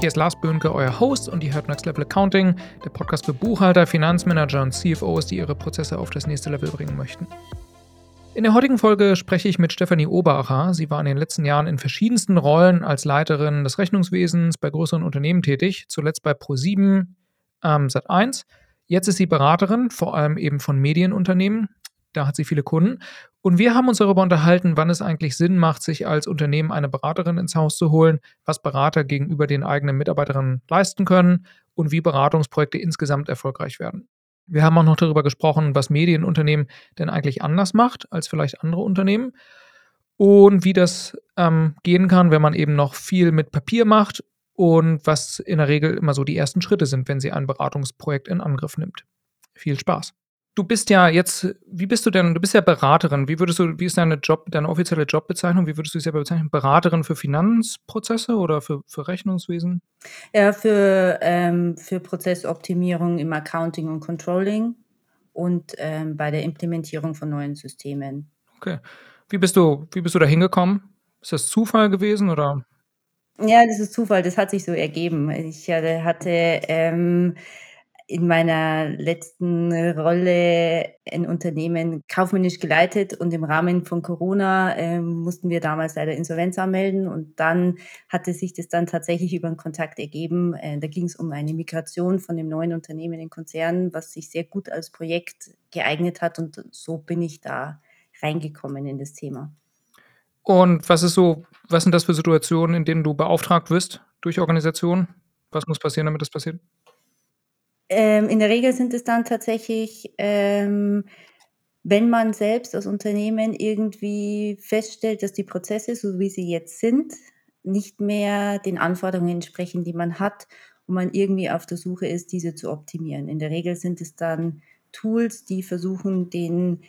Hier ist Lars Böhnke, euer Host und ihr hört Next Level Accounting, der Podcast für Buchhalter, Finanzmanager und CFOs, die ihre Prozesse auf das nächste Level bringen möchten. In der heutigen Folge spreche ich mit Stefanie Oberacher. Sie war in den letzten Jahren in verschiedensten Rollen als Leiterin des Rechnungswesens bei größeren Unternehmen tätig, zuletzt bei Pro7 ähm, Sat1. Jetzt ist sie Beraterin, vor allem eben von Medienunternehmen. Da hat sie viele Kunden. Und wir haben uns darüber unterhalten, wann es eigentlich Sinn macht, sich als Unternehmen eine Beraterin ins Haus zu holen, was Berater gegenüber den eigenen Mitarbeiterinnen leisten können und wie Beratungsprojekte insgesamt erfolgreich werden. Wir haben auch noch darüber gesprochen, was Medienunternehmen denn eigentlich anders macht als vielleicht andere Unternehmen und wie das ähm, gehen kann, wenn man eben noch viel mit Papier macht und was in der Regel immer so die ersten Schritte sind, wenn sie ein Beratungsprojekt in Angriff nimmt. Viel Spaß. Du bist ja jetzt, wie bist du denn, du bist ja Beraterin. Wie würdest du, wie ist deine Job, deine offizielle Jobbezeichnung? Wie würdest du dich selber bezeichnen? Beraterin für Finanzprozesse oder für, für Rechnungswesen? Ja, für, ähm, für Prozessoptimierung im Accounting und Controlling und ähm, bei der Implementierung von neuen Systemen. Okay. Wie bist du, wie bist du da hingekommen? Ist das Zufall gewesen oder? Ja, das ist Zufall, das hat sich so ergeben. Ich hatte ähm, in meiner letzten Rolle ein Unternehmen kaufmännisch geleitet und im Rahmen von Corona äh, mussten wir damals leider Insolvenz anmelden und dann hatte sich das dann tatsächlich über einen Kontakt ergeben. Äh, da ging es um eine Migration von dem neuen Unternehmen in den Konzern, was sich sehr gut als Projekt geeignet hat und so bin ich da reingekommen in das Thema. Und was ist so, was sind das für Situationen, in denen du beauftragt wirst durch Organisationen? Was muss passieren, damit das passiert? Ähm, in der Regel sind es dann tatsächlich, ähm, wenn man selbst als Unternehmen irgendwie feststellt, dass die Prozesse, so wie sie jetzt sind, nicht mehr den Anforderungen entsprechen, die man hat und man irgendwie auf der Suche ist, diese zu optimieren. In der Regel sind es dann Tools, die versuchen, den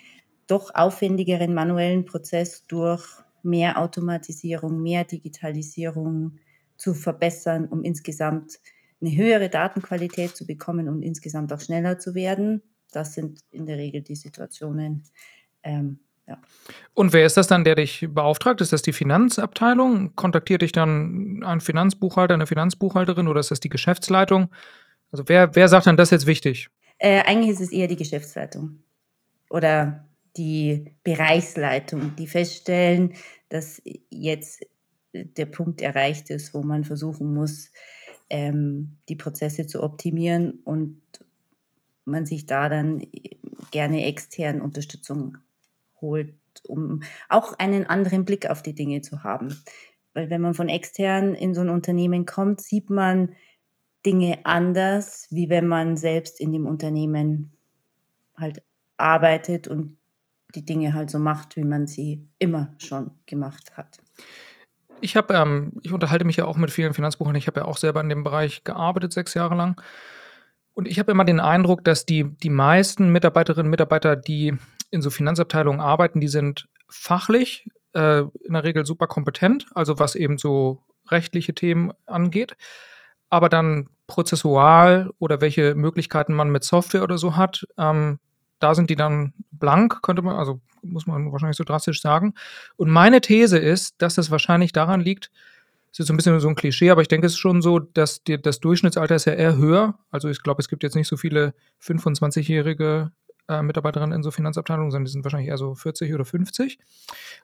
doch aufwendigeren manuellen Prozess durch mehr Automatisierung, mehr Digitalisierung zu verbessern, um insgesamt eine höhere Datenqualität zu bekommen und insgesamt auch schneller zu werden. Das sind in der Regel die Situationen. Ähm, ja. Und wer ist das dann, der dich beauftragt? Ist das die Finanzabteilung? Kontaktiert dich dann ein Finanzbuchhalter, eine Finanzbuchhalterin oder ist das die Geschäftsleitung? Also wer, wer sagt dann, das ist jetzt wichtig? Äh, eigentlich ist es eher die Geschäftsleitung oder die Bereichsleitung, die feststellen, dass jetzt der Punkt erreicht ist, wo man versuchen muss, ähm, die Prozesse zu optimieren und man sich da dann gerne extern Unterstützung holt, um auch einen anderen Blick auf die Dinge zu haben. Weil wenn man von extern in so ein Unternehmen kommt, sieht man Dinge anders, wie wenn man selbst in dem Unternehmen halt arbeitet und die Dinge halt so macht, wie man sie immer schon gemacht hat. Ich habe, ähm, ich unterhalte mich ja auch mit vielen Finanzbuchhaltern. Ich habe ja auch selber in dem Bereich gearbeitet, sechs Jahre lang. Und ich habe immer den Eindruck, dass die, die meisten Mitarbeiterinnen und Mitarbeiter, die in so Finanzabteilungen arbeiten, die sind fachlich äh, in der Regel super kompetent, also was eben so rechtliche Themen angeht. Aber dann prozessual oder welche Möglichkeiten man mit Software oder so hat, ähm, da sind die dann blank, könnte man, also muss man wahrscheinlich so drastisch sagen. Und meine These ist, dass das wahrscheinlich daran liegt, das ist so ein bisschen so ein Klischee, aber ich denke, es ist schon so, dass die, das Durchschnittsalter ist ja eher höher. Also ich glaube, es gibt jetzt nicht so viele 25-jährige äh, Mitarbeiterinnen in so Finanzabteilungen, sondern die sind wahrscheinlich eher so 40 oder 50.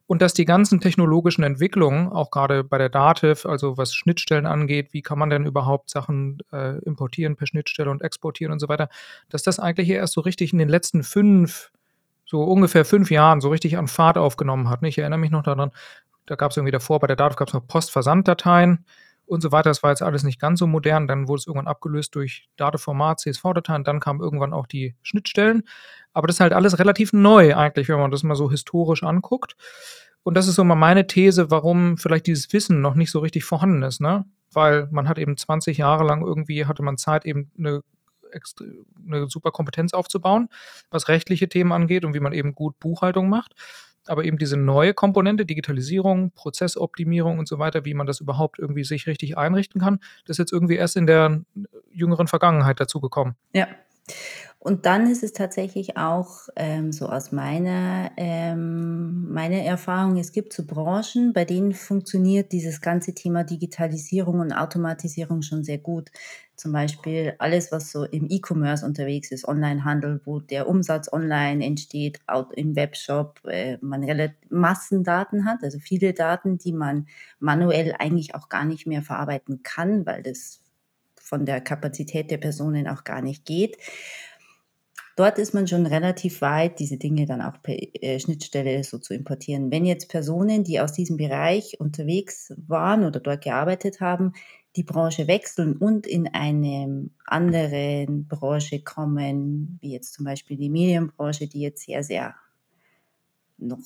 Und dass die ganzen technologischen Entwicklungen, auch gerade bei der Dativ, also was Schnittstellen angeht, wie kann man denn überhaupt Sachen äh, importieren per Schnittstelle und exportieren und so weiter, dass das eigentlich erst so richtig in den letzten fünf, so ungefähr fünf Jahren so richtig an Fahrt aufgenommen hat. Ich erinnere mich noch daran, da gab es irgendwie davor, bei der Dativ gab es noch Postversanddateien und so weiter. Das war jetzt alles nicht ganz so modern. Dann wurde es irgendwann abgelöst durch Dateformat, CSV-Dateien. Dann kamen irgendwann auch die Schnittstellen. Aber das ist halt alles relativ neu eigentlich, wenn man das mal so historisch anguckt. Und das ist so mal meine These, warum vielleicht dieses Wissen noch nicht so richtig vorhanden ist, ne? Weil man hat eben 20 Jahre lang irgendwie, hatte man Zeit, eben eine eine super Kompetenz aufzubauen, was rechtliche Themen angeht und wie man eben gut Buchhaltung macht aber eben diese neue Komponente, Digitalisierung, Prozessoptimierung und so weiter, wie man das überhaupt irgendwie sich richtig einrichten kann, das ist jetzt irgendwie erst in der jüngeren Vergangenheit dazu gekommen. Ja. Und dann ist es tatsächlich auch, ähm, so aus meiner ähm, meiner Erfahrung, es gibt so Branchen, bei denen funktioniert dieses ganze Thema Digitalisierung und Automatisierung schon sehr gut. Zum Beispiel alles, was so im E-Commerce unterwegs ist, Onlinehandel, wo der Umsatz online entsteht, im Webshop, äh, man Massendaten hat, also viele Daten, die man manuell eigentlich auch gar nicht mehr verarbeiten kann, weil das von der Kapazität der Personen auch gar nicht geht. Dort ist man schon relativ weit, diese Dinge dann auch per äh, Schnittstelle so zu importieren. Wenn jetzt Personen, die aus diesem Bereich unterwegs waren oder dort gearbeitet haben, die Branche wechseln und in eine andere Branche kommen, wie jetzt zum Beispiel die Medienbranche, die jetzt sehr, sehr noch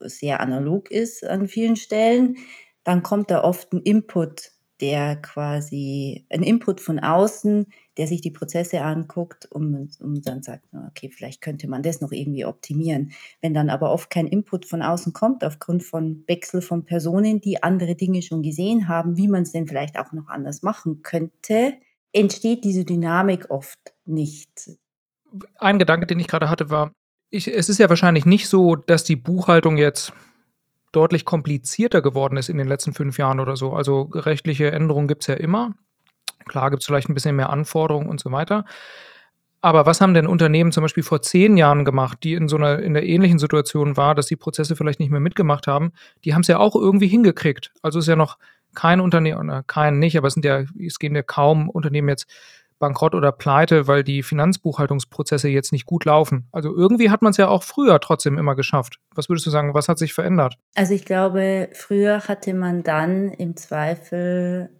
sehr analog ist an vielen Stellen, dann kommt da oft ein Input der quasi ein Input von außen, der sich die Prozesse anguckt und, und dann sagt, okay, vielleicht könnte man das noch irgendwie optimieren. Wenn dann aber oft kein Input von außen kommt, aufgrund von Wechsel von Personen, die andere Dinge schon gesehen haben, wie man es denn vielleicht auch noch anders machen könnte, entsteht diese Dynamik oft nicht. Ein Gedanke, den ich gerade hatte, war, ich, es ist ja wahrscheinlich nicht so, dass die Buchhaltung jetzt deutlich komplizierter geworden ist in den letzten fünf Jahren oder so. Also rechtliche Änderungen gibt es ja immer. Klar gibt es vielleicht ein bisschen mehr Anforderungen und so weiter. Aber was haben denn Unternehmen zum Beispiel vor zehn Jahren gemacht, die in so einer in der ähnlichen Situation war, dass die Prozesse vielleicht nicht mehr mitgemacht haben? Die haben es ja auch irgendwie hingekriegt. Also ist ja noch kein Unternehmen, kein nicht, aber es sind ja, es gehen ja kaum Unternehmen jetzt bankrott oder pleite, weil die Finanzbuchhaltungsprozesse jetzt nicht gut laufen. Also irgendwie hat man es ja auch früher trotzdem immer geschafft. Was würdest du sagen, was hat sich verändert? Also ich glaube, früher hatte man dann im Zweifel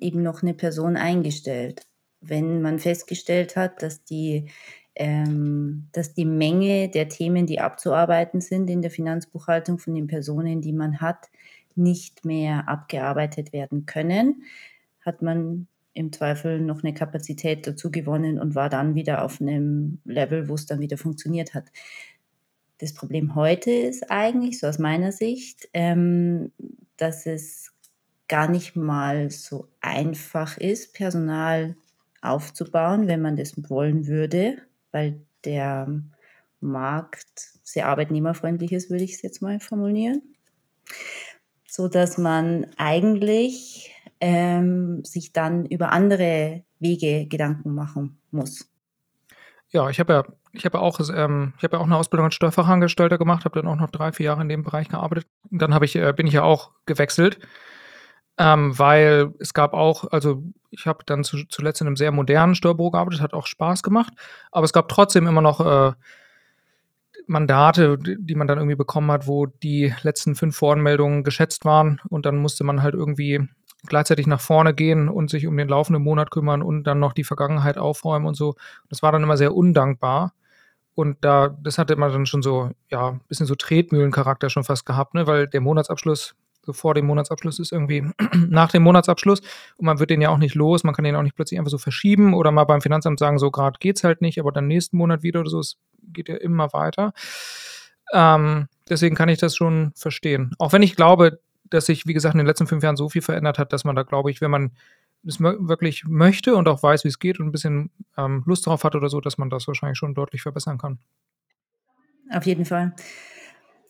eben noch eine Person eingestellt. Wenn man festgestellt hat, dass die ähm, dass die Menge der Themen, die abzuarbeiten sind in der Finanzbuchhaltung von den Personen, die man hat, nicht mehr abgearbeitet werden können, hat man im Zweifel noch eine Kapazität dazu gewonnen und war dann wieder auf einem Level, wo es dann wieder funktioniert hat. Das Problem heute ist eigentlich, so aus meiner Sicht, ähm, dass es gar nicht mal so einfach ist, Personal aufzubauen, wenn man das wollen würde, weil der Markt sehr arbeitnehmerfreundlich ist, würde ich es jetzt mal formulieren. So dass man eigentlich ähm, sich dann über andere Wege Gedanken machen muss. Ja, ich habe ja, ich habe ja auch, ähm, ich habe ja auch eine Ausbildung als Steuerfachangestellter gemacht, habe dann auch noch drei, vier Jahre in dem Bereich gearbeitet. Und dann habe ich, äh, bin ich ja auch gewechselt, ähm, weil es gab auch, also ich habe dann zu, zuletzt in einem sehr modernen Steuerbüro gearbeitet, hat auch Spaß gemacht, aber es gab trotzdem immer noch äh, Mandate, die man dann irgendwie bekommen hat, wo die letzten fünf Voranmeldungen geschätzt waren und dann musste man halt irgendwie gleichzeitig nach vorne gehen und sich um den laufenden Monat kümmern und dann noch die Vergangenheit aufräumen und so. Das war dann immer sehr undankbar. Und da, das hatte immer dann schon so, ja, ein bisschen so Tretmühlencharakter schon fast gehabt, ne? weil der Monatsabschluss, so vor dem Monatsabschluss ist irgendwie nach dem Monatsabschluss und man wird den ja auch nicht los, man kann den auch nicht plötzlich einfach so verschieben oder mal beim Finanzamt sagen, so gerade geht's halt nicht, aber dann nächsten Monat wieder oder so, es geht ja immer weiter. Ähm, deswegen kann ich das schon verstehen. Auch wenn ich glaube, dass sich, wie gesagt, in den letzten fünf Jahren so viel verändert hat, dass man da, glaube ich, wenn man es wirklich möchte und auch weiß, wie es geht und ein bisschen ähm, Lust drauf hat oder so, dass man das wahrscheinlich schon deutlich verbessern kann. Auf jeden Fall.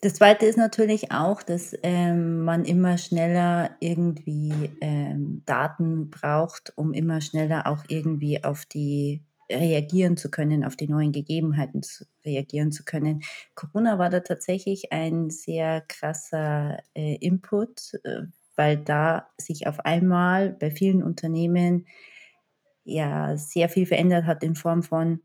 Das Zweite ist natürlich auch, dass ähm, man immer schneller irgendwie ähm, Daten braucht, um immer schneller auch irgendwie auf die reagieren zu können, auf die neuen Gegebenheiten zu reagieren zu können. Corona war da tatsächlich ein sehr krasser äh, Input, äh, weil da sich auf einmal bei vielen Unternehmen ja sehr viel verändert hat in Form von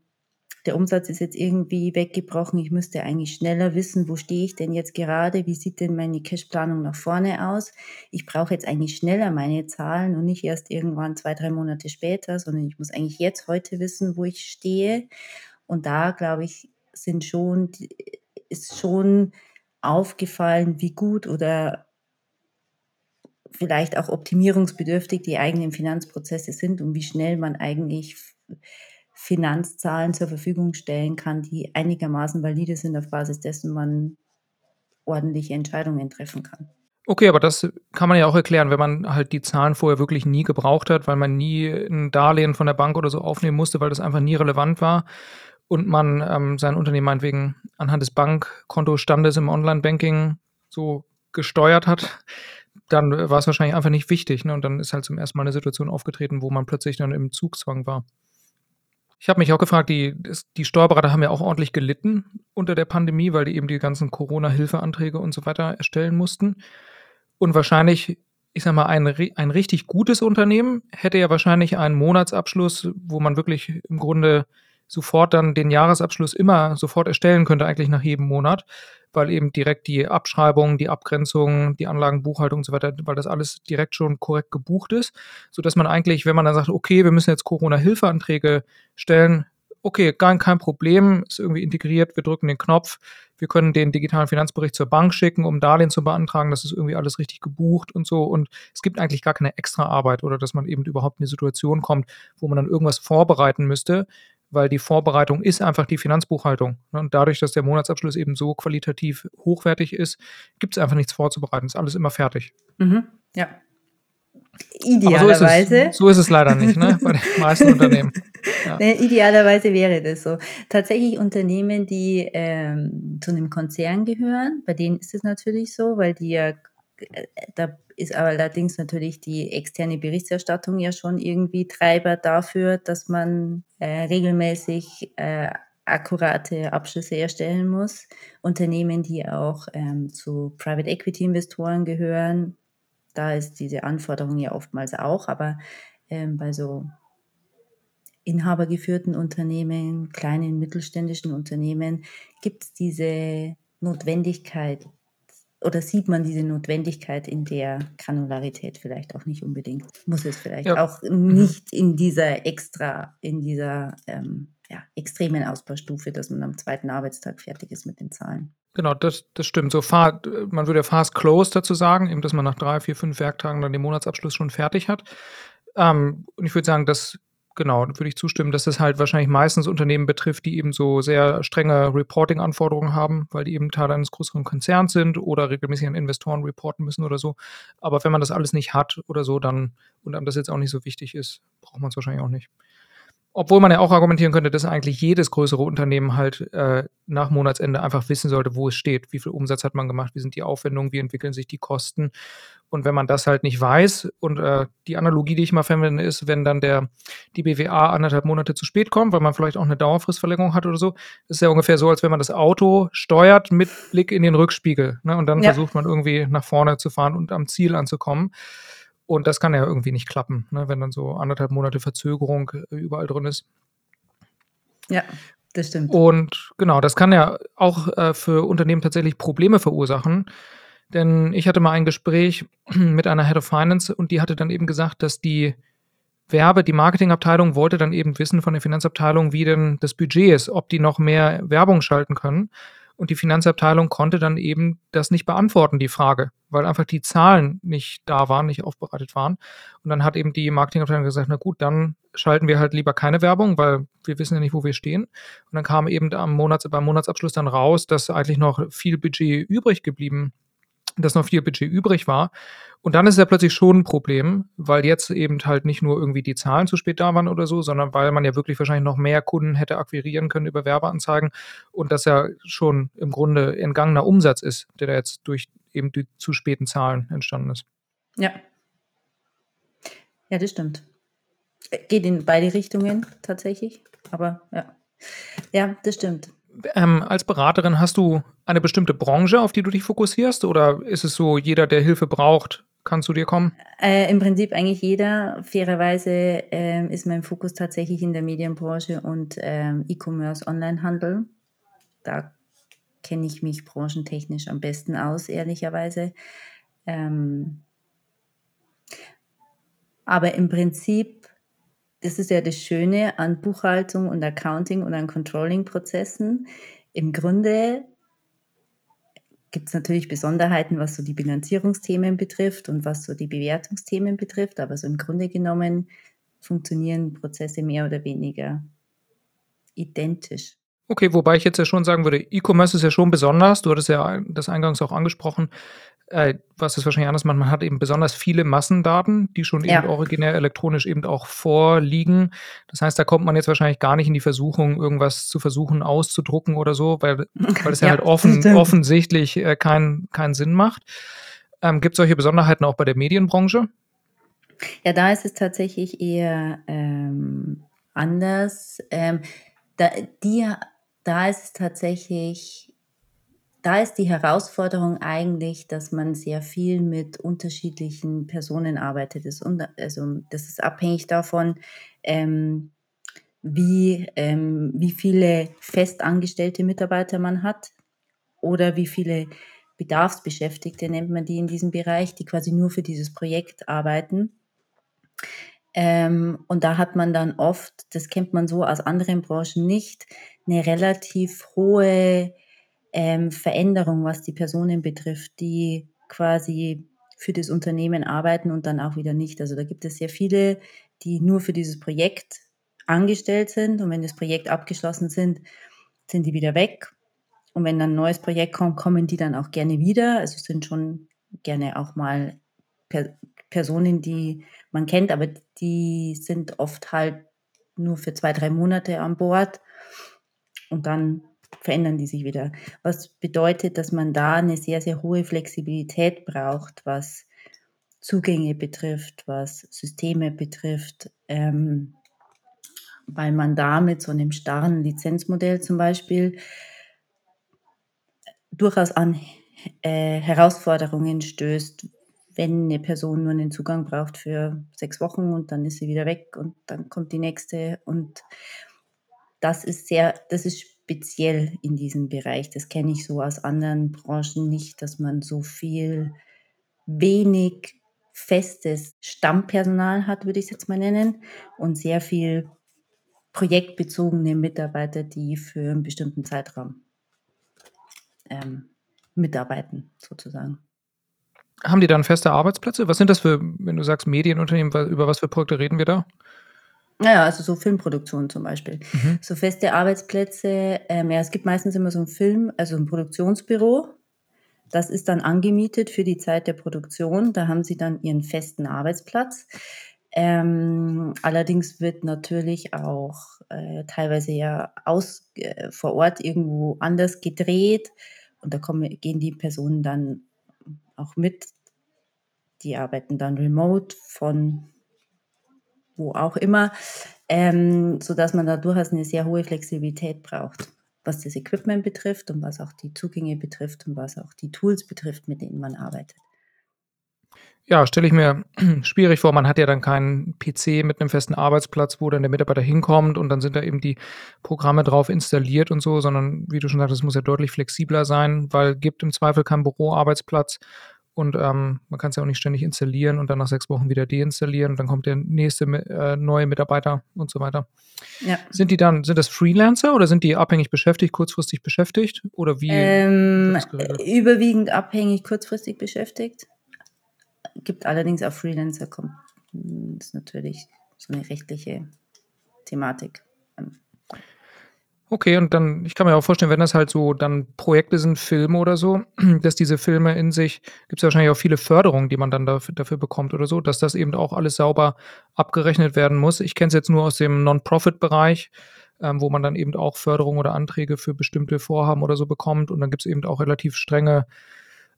der Umsatz ist jetzt irgendwie weggebrochen. Ich müsste eigentlich schneller wissen, wo stehe ich denn jetzt gerade? Wie sieht denn meine Cashplanung nach vorne aus? Ich brauche jetzt eigentlich schneller meine Zahlen und nicht erst irgendwann zwei, drei Monate später, sondern ich muss eigentlich jetzt heute wissen, wo ich stehe. Und da, glaube ich, sind schon, ist schon aufgefallen, wie gut oder vielleicht auch optimierungsbedürftig die eigenen Finanzprozesse sind und wie schnell man eigentlich Finanzzahlen zur Verfügung stellen kann, die einigermaßen valide sind, auf Basis dessen man ordentliche Entscheidungen treffen kann. Okay, aber das kann man ja auch erklären, wenn man halt die Zahlen vorher wirklich nie gebraucht hat, weil man nie ein Darlehen von der Bank oder so aufnehmen musste, weil das einfach nie relevant war und man ähm, sein Unternehmen meinetwegen anhand des Bankkontostandes im Online-Banking so gesteuert hat, dann war es wahrscheinlich einfach nicht wichtig. Ne? Und dann ist halt zum ersten Mal eine Situation aufgetreten, wo man plötzlich dann im Zugzwang war. Ich habe mich auch gefragt, die, die Steuerberater haben ja auch ordentlich gelitten unter der Pandemie, weil die eben die ganzen Corona-Hilfeanträge und so weiter erstellen mussten. Und wahrscheinlich, ich sag mal, ein, ein richtig gutes Unternehmen hätte ja wahrscheinlich einen Monatsabschluss, wo man wirklich im Grunde sofort dann den Jahresabschluss immer sofort erstellen könnte, eigentlich nach jedem Monat, weil eben direkt die Abschreibung, die Abgrenzung, die Anlagenbuchhaltung und so weiter, weil das alles direkt schon korrekt gebucht ist, sodass man eigentlich, wenn man dann sagt, okay, wir müssen jetzt Corona-Hilfeanträge stellen, okay, gar kein Problem, ist irgendwie integriert, wir drücken den Knopf, wir können den digitalen Finanzbericht zur Bank schicken, um Darlehen zu beantragen, das ist irgendwie alles richtig gebucht und so. Und es gibt eigentlich gar keine extra Arbeit oder dass man eben überhaupt in eine Situation kommt, wo man dann irgendwas vorbereiten müsste, weil die Vorbereitung ist einfach die Finanzbuchhaltung. Und dadurch, dass der Monatsabschluss eben so qualitativ hochwertig ist, gibt es einfach nichts vorzubereiten. Ist alles immer fertig. Mhm. Ja. Idealerweise. So ist, es, so ist, es, leider nicht, ne? bei den meisten Unternehmen. Ja. Nee, idealerweise wäre das so. Tatsächlich Unternehmen, die ähm, zu einem Konzern gehören, bei denen ist es natürlich so, weil die ja äh, da ist aber allerdings natürlich die externe Berichterstattung ja schon irgendwie Treiber dafür, dass man äh, regelmäßig äh, akkurate Abschlüsse erstellen muss. Unternehmen, die auch ähm, zu Private Equity Investoren gehören, da ist diese Anforderung ja oftmals auch, aber ähm, bei so inhabergeführten Unternehmen, kleinen mittelständischen Unternehmen gibt es diese Notwendigkeit oder sieht man diese Notwendigkeit in der Granularität vielleicht auch nicht unbedingt? Muss es vielleicht ja. auch mhm. nicht in dieser extra, in dieser ähm, ja, extremen Ausbaustufe, dass man am zweiten Arbeitstag fertig ist mit den Zahlen. Genau, das, das stimmt. So far, man würde ja fast close dazu sagen, eben, dass man nach drei, vier, fünf Werktagen dann den Monatsabschluss schon fertig hat. Ähm, und ich würde sagen, dass genau, würde ich zustimmen, dass das halt wahrscheinlich meistens Unternehmen betrifft, die eben so sehr strenge Reporting-Anforderungen haben, weil die eben Teil eines größeren Konzerns sind oder regelmäßig an Investoren reporten müssen oder so. Aber wenn man das alles nicht hat oder so, dann und einem das jetzt auch nicht so wichtig ist, braucht man es wahrscheinlich auch nicht. Obwohl man ja auch argumentieren könnte, dass eigentlich jedes größere Unternehmen halt äh, nach Monatsende einfach wissen sollte, wo es steht, wie viel Umsatz hat man gemacht, wie sind die Aufwendungen, wie entwickeln sich die Kosten. Und wenn man das halt nicht weiß, und äh, die Analogie, die ich mal verwende, ist, wenn dann der, die BWA anderthalb Monate zu spät kommt, weil man vielleicht auch eine Dauerfristverlängerung hat oder so, ist ja ungefähr so, als wenn man das Auto steuert mit Blick in den Rückspiegel. Ne? Und dann ja. versucht man irgendwie nach vorne zu fahren und am Ziel anzukommen. Und das kann ja irgendwie nicht klappen, ne, wenn dann so anderthalb Monate Verzögerung äh, überall drin ist. Ja, das stimmt. Und genau, das kann ja auch äh, für Unternehmen tatsächlich Probleme verursachen. Denn ich hatte mal ein Gespräch mit einer Head of Finance und die hatte dann eben gesagt, dass die Werbe, die Marketingabteilung wollte dann eben wissen von der Finanzabteilung, wie denn das Budget ist, ob die noch mehr Werbung schalten können. Und die Finanzabteilung konnte dann eben das nicht beantworten, die Frage, weil einfach die Zahlen nicht da waren, nicht aufbereitet waren. Und dann hat eben die Marketingabteilung gesagt, na gut, dann schalten wir halt lieber keine Werbung, weil wir wissen ja nicht, wo wir stehen. Und dann kam eben am Monats, beim Monatsabschluss dann raus, dass eigentlich noch viel Budget übrig geblieben dass noch viel Budget übrig war. Und dann ist es ja plötzlich schon ein Problem, weil jetzt eben halt nicht nur irgendwie die Zahlen zu spät da waren oder so, sondern weil man ja wirklich wahrscheinlich noch mehr Kunden hätte akquirieren können über Werbeanzeigen und das ja schon im Grunde entgangener Umsatz ist, der da jetzt durch eben die zu späten Zahlen entstanden ist. Ja. Ja, das stimmt. Geht in beide Richtungen tatsächlich, aber ja. Ja, das stimmt ähm, als Beraterin hast du eine bestimmte Branche, auf die du dich fokussierst? Oder ist es so, jeder, der Hilfe braucht, kann zu dir kommen? Äh, Im Prinzip eigentlich jeder. Fairerweise äh, ist mein Fokus tatsächlich in der Medienbranche und ähm, E-Commerce, Onlinehandel. Da kenne ich mich branchentechnisch am besten aus, ehrlicherweise. Ähm, aber im Prinzip das ist ja das Schöne an Buchhaltung und Accounting und an Controlling-Prozessen. Im Grunde gibt es natürlich Besonderheiten, was so die Bilanzierungsthemen betrifft und was so die Bewertungsthemen betrifft, aber so im Grunde genommen funktionieren Prozesse mehr oder weniger identisch. Okay, wobei ich jetzt ja schon sagen würde, E-Commerce ist ja schon besonders. Du hattest ja das eingangs auch angesprochen. äh, was es wahrscheinlich anders macht, man hat eben besonders viele Massendaten, die schon eben Ja. originär elektronisch eben auch vorliegen. Das heißt, da kommt man jetzt wahrscheinlich gar nicht in die Versuchung, irgendwas zu versuchen auszudrucken oder so, weil weil es ja Ja, halt offen offensichtlich, äh, keinen keinen Sinn macht. Ähm, gibt's solche Besonderheiten auch bei der Medienbranche? Ja, da ist es tatsächlich eher, ähm, anders. Ähm, da die da ist tatsächlich da ist die Herausforderung eigentlich, dass man sehr viel mit unterschiedlichen Personen arbeitet. Das also, das ist abhängig davon, ähm, wie ähm, wie viele festangestellte Mitarbeiter man hat oder wie viele Bedarfsbeschäftigte, nennt man die in diesem Bereich, die quasi nur für dieses Projekt arbeiten. Ähm, und da hat man dann oft, das kennt man so aus anderen Branchen nicht, 'ne relativ hohe, ähm, Veränderung, was die Personen betrifft, die quasi für das Unternehmen arbeiten und dann auch wieder nicht. Also, da gibt es sehr viele, die nur für dieses Projekt angestellt sind und wenn das Projekt abgeschlossen sind, sind die wieder weg. Und wenn dann 'n neues Projekt kommt, kommen die dann auch gerne wieder. Also, es sind schon gerne auch mal Per Personen, die man kennt, aber die sind oft halt nur für 2, 3 Monate an Bord und dann verändern die sich wieder. Was bedeutet, dass man da 'ne sehr, sehr hohe Flexibilität braucht, was Zugänge betrifft, was Systeme betrifft, ähm, weil man da mit so 'nem starren Lizenzmodell zum Beispiel durchaus an äh, Herausforderungen stößt, wenn 'ne Person nur 'nen Zugang braucht für 6 Wochen und dann ist sie wieder weg und dann kommt die nächste und das ist sehr das ist speziell in diesem Bereich. Das kenne ich so aus anderen Branchen nicht, dass man so viel wenig festes Stammpersonal hat, würde ich's jetzt mal nennen, und sehr viel projektbezogene Mitarbeiter, die für 'n bestimmten Zeitraum ähm, mitarbeiten sozusagen. Haben die dann feste Arbeitsplätze? Was sind das für wenn du sagst Medienunternehmen, über was für Projekte reden wir da? Na ja, also so Filmproduktion zum Beispiel. Mhm. So feste Arbeitsplätze ähm, ja, es gibt meistens immer so 'n Film also 'n Produktionsbüro. Das ist dann angemietet für die Zeit der Produktion. Da haben sie dann ihren festen Arbeitsplatz. Ähm, allerdings wird natürlich auch, äh, teilweise ja aus äh, vor Ort irgendwo anders gedreht und da kommen gehen die Personen dann auch mit. Die arbeiten dann remote von wo auch immer, ähm, sodass man da durchaus 'ne sehr hohe Flexibilität braucht, was das Equipment betrifft und was auch die Zugänge betrifft und was auch die Tools betrifft, mit denen man arbeitet. Ja, stelle ich mir schwierig vor. Man hat ja dann keinen PC mit 'nem festen Arbeitsplatz, wo dann der Mitarbeiter hinkommt und dann sind da eben die Programme drauf installiert und so, sondern wie du schon sagtest, es muss ja deutlich flexibler sein, weil gibt im Zweifel keinen Büroarbeitsplatz und, ähm, man kann's ja auch nicht ständig installieren und dann nach 6 Wochen wieder deinstallieren und dann kommt der nächste äh, neue Mitarbeiter und so weiter. Ja. Sind die dann sind das Freelancer oder sind die abhängig beschäftigt, kurzfristig beschäftigt oder wie Ähm, überwiegend abhängig kurzfristig beschäftigt. Gibt allerdings auch Freelancer, kommt hm, ist natürlich so 'ne rechtliche Thematik, ähm. Okay, und dann ich kann mir auch vorstellen, wenn das halt so dann Projekte sind, Filme oder so, dass diese Filme in sich gibt's ja wahrscheinlich auch viele Förderungen, die man dann daf dafür bekommt oder so, dass das eben auch alles sauber abgerechnet werden muss. Ich kenne es jetzt nur aus dem Non-Profit-Bereich, ähm, wo man dann eben auch Förderung oder Anträge für bestimmte Vorhaben oder so bekommt und dann gibt's eben auch relativ strenge,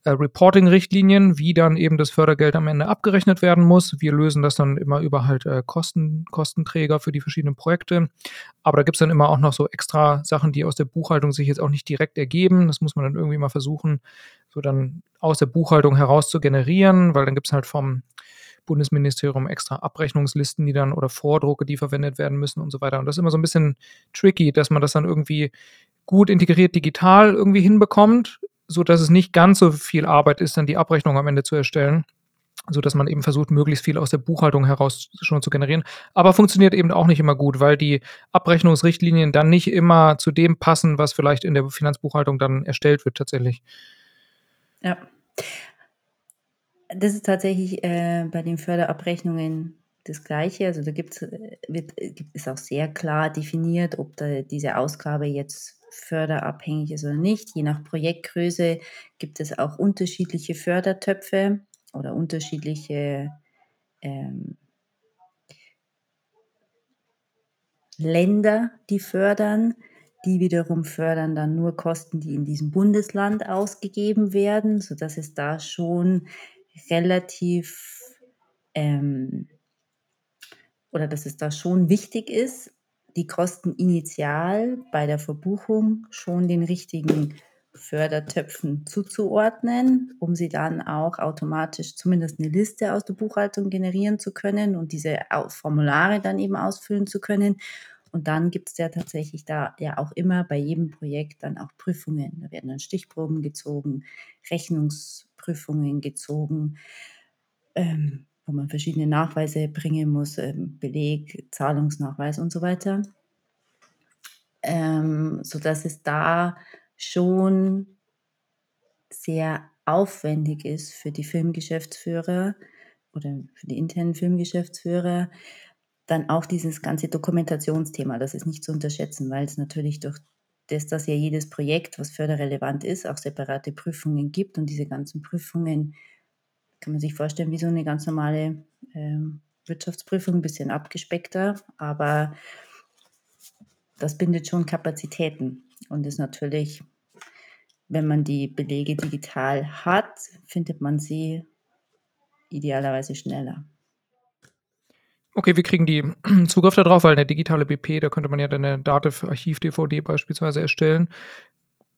äh, Reporting-Richtlinien, wie dann eben das Fördergeld am Ende abgerechnet werden muss. Wir lösen das dann immer über halt, äh, Kosten Kostenträger für die verschiedenen Projekte. Aber da gibt's dann immer auch noch so extra Sachen, die aus der Buchhaltung sich jetzt auch nicht direkt ergeben. Das muss man dann irgendwie mal versuchen, so dann aus der Buchhaltung heraus zu generieren, weil dann gibt's halt vom Bundesministerium extra Abrechnungslisten, die dann oder Vordrucke, die verwendet werden müssen und so weiter. Und das ist immer so 'n bisschen tricky, dass man das dann irgendwie gut integriert digital irgendwie hinbekommt, sodass es nicht ganz so viel Arbeit ist, dann die Abrechnung am Ende zu erstellen, sodass man eben versucht, möglichst viel aus der Buchhaltung heraus schon zu generieren. Aber funktioniert eben auch nicht immer gut, weil die Abrechnungsrichtlinien dann nicht immer zu dem passen, was vielleicht in der Finanzbuchhaltung dann erstellt wird tatsächlich. Ja. Das ist tatsächlich, äh, bei den Förderabrechnungen das Gleiche. Also, da äh, äh, ist auch sehr klar definiert, ob da diese Ausgabe jetzt förderabhängig ist oder nicht. Je nach Projektgröße gibt es auch unterschiedliche Fördertöpfe oder unterschiedliche ähm, Länder, die fördern. Die wiederum fördern dann nur Kosten, die in diesem Bundesland ausgegeben werden, sodass es da schon relativ ähm, oder dass es da schon wichtig ist, die Kosten initial bei der Verbuchung schon den richtigen Fördertöpfen zuzuordnen, um sie dann auch automatisch zumindest eine Liste aus der Buchhaltung generieren zu können und diese Formulare dann eben ausfüllen zu können. Und dann gibt es ja tatsächlich da ja auch immer bei jedem Projekt dann auch Prüfungen. Da werden dann Stichproben gezogen, Rechnungsprüfungen gezogen. Ähm, wo man verschiedene Nachweise bringen muss, ähm, Beleg, Zahlungsnachweis und so weiter. Ähm, sodass es da schon sehr aufwendig ist für die Filmgeschäftsführer oder für die internen Filmgeschäftsführer, dann auch dieses ganze Dokumentationsthema, das ist nicht zu unterschätzen, weil es natürlich durch das, dass ja jedes Projekt, was förderrelevant ist, auch separate Prüfungen gibt und diese ganzen Prüfungen kann man sich vorstellen, wie so eine ganz normale ähm, Wirtschaftsprüfung, ein bisschen abgespeckter, aber das bindet schon Kapazitäten und ist natürlich, wenn man die Belege digital hat, findet man sie idealerweise schneller. Okay, wir kriegen die Zugriff darauf, weil eine digitale BP, da könnte man ja dann eine Dativ-Archiv-DVD beispielsweise erstellen.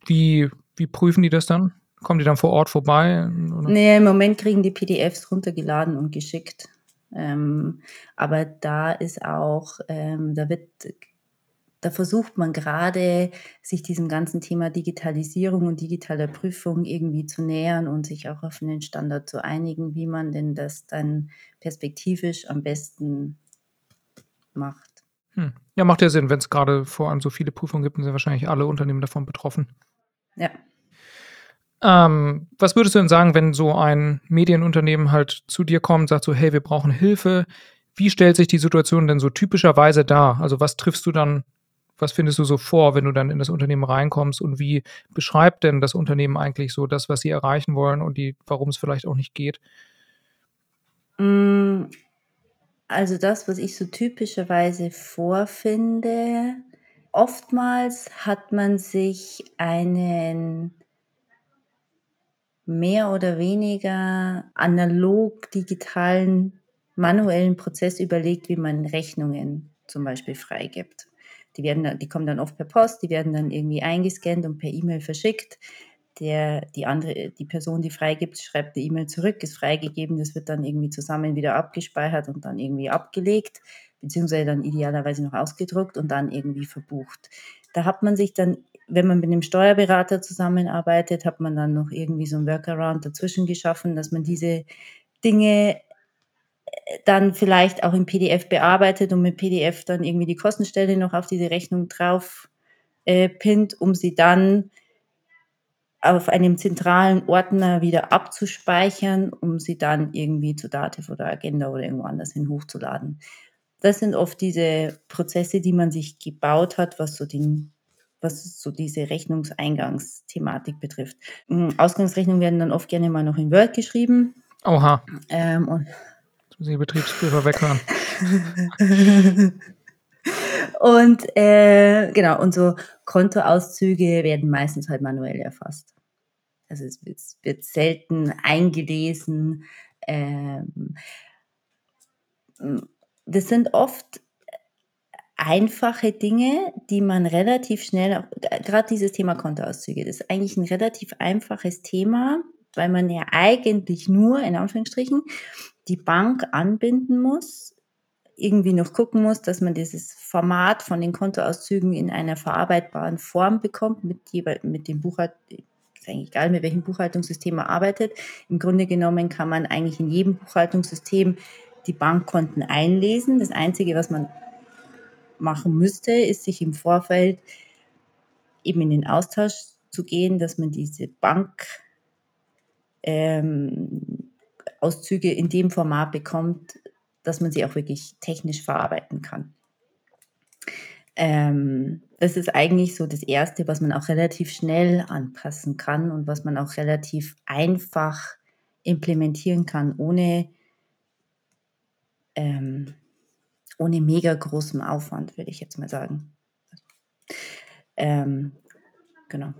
Wie, wie prüfen die das dann? Kommen die dann vor Ort vorbei? Oder? Nee, im Moment kriegen die PDFs runtergeladen und geschickt. Ähm, aber da ist auch, ähm, da wird, da versucht man gerade, sich diesem ganzen Thema Digitalisierung und digitaler Prüfung irgendwie zu nähern und sich auch auf einen Standard zu einigen, wie man denn das dann perspektivisch am besten macht. Hm. Ja, macht ja Sinn, wenn es gerade vor allem so viele Prüfungen gibt, sind wahrscheinlich alle Unternehmen davon betroffen. Ja. Ähm, was würdest du denn sagen, wenn so ein Medienunternehmen halt zu dir kommt und sagt so, hey, wir brauchen Hilfe? Wie stellt sich die Situation denn so typischerweise dar? Also was triffst du dann, was findest du so vor, wenn du dann in das Unternehmen reinkommst und wie beschreibt denn das Unternehmen eigentlich so das, was sie erreichen wollen und die, warum es vielleicht auch nicht geht? Mm, also das, was ich so typischerweise vorfinde, oftmals hat man sich einen mehr oder weniger analog digitalen manuellen Prozess überlegt, wie man Rechnungen zum Beispiel freigibt. Die, werden, die kommen dann oft per Post, die werden dann irgendwie eingescannt und per E-Mail verschickt. Der, die andere, die Person, die freigibt, schreibt eine E-Mail zurück, ist freigegeben, das wird dann irgendwie zusammen wieder abgespeichert und dann irgendwie abgelegt, beziehungsweise dann idealerweise noch ausgedruckt und dann irgendwie verbucht. Da hat man sich dann wenn man mit einem Steuerberater zusammenarbeitet, hat man dann noch irgendwie so ein Workaround dazwischen geschaffen, dass man diese Dinge äh, dann vielleicht auch im PDF bearbeitet und mit PDF dann irgendwie die Kostenstelle noch auf diese Rechnung drauf äh, pinnt, um sie dann auf einem zentralen Ordner wieder abzuspeichern, um sie dann irgendwie zu Dativ oder Agenda oder irgendwo anders hin hochzuladen. Das sind oft diese Prozesse, die man sich gebaut hat, was so den was so diese Rechnungseingangsthematik betrifft. Hm, Ausgangsrechnungen werden dann oft gerne mal noch in Word geschrieben. Oha. Ähm, und Sie Betriebsprüfer weghören. und äh, genau, und so Kontoauszüge werden meistens halt manuell erfasst. Also es wird, wird selten eingelesen. Ähm, das sind oft einfache Dinge, die man relativ schnell, gerade dieses Thema Kontoauszüge, das ist eigentlich ein relativ einfaches Thema, weil man ja eigentlich nur, in Anführungsstrichen, die Bank anbinden muss, irgendwie noch gucken muss, dass man dieses Format von den Kontoauszügen in einer verarbeitbaren Form bekommt, mit, mit dem Buchhalt, ist eigentlich egal, mit welchem Buchhaltungssystem man arbeitet. Im Grunde genommen kann man eigentlich in jedem Buchhaltungssystem die Bankkonten einlesen. Das Einzige, was man machen müsste, ist sich im Vorfeld eben in den Austausch zu gehen, dass man diese Bankauszüge ähm, in dem Format bekommt, dass man sie auch wirklich technisch verarbeiten kann. Ähm, das ist eigentlich so das Erste, was man auch relativ schnell anpassen kann und was man auch relativ einfach implementieren kann, ohne, ähm, ohne mega großem Aufwand, würde ich jetzt mal sagen. Ähm, genau.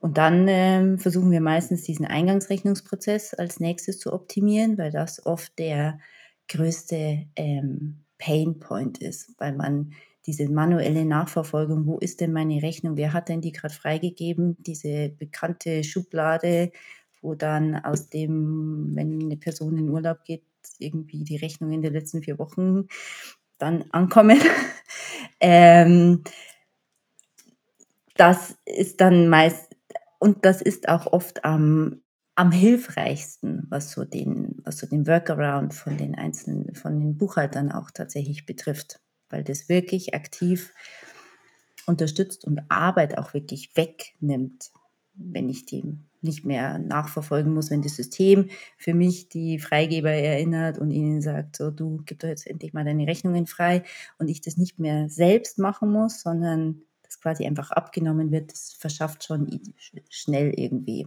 Und dann ähm, versuchen wir meistens diesen Eingangsrechnungsprozess als nächstes zu optimieren, weil das oft der größte ähm, Pain Point ist, weil man diese manuelle Nachverfolgung, wo ist denn meine Rechnung, wer hat denn die gerade freigegeben, diese bekannte Schublade, wo dann aus dem, wenn eine Person in Urlaub geht, irgendwie die Rechnungen der letzten vier Wochen dann ankommen. ähm, das ist dann meist, und das ist auch oft am, am hilfreichsten, was so den, was so den Workaround von den einzelnen, von den Buchhaltern auch tatsächlich betrifft weil das wirklich aktiv unterstützt und Arbeit auch wirklich wegnimmt, wenn ich die nicht mehr nachverfolgen muss, wenn das System für mich die Freigeber erinnert und ihnen sagt, so du gib doch jetzt endlich mal deine Rechnungen frei und ich das nicht mehr selbst machen muss, sondern das quasi einfach abgenommen wird, das verschafft schon schnell irgendwie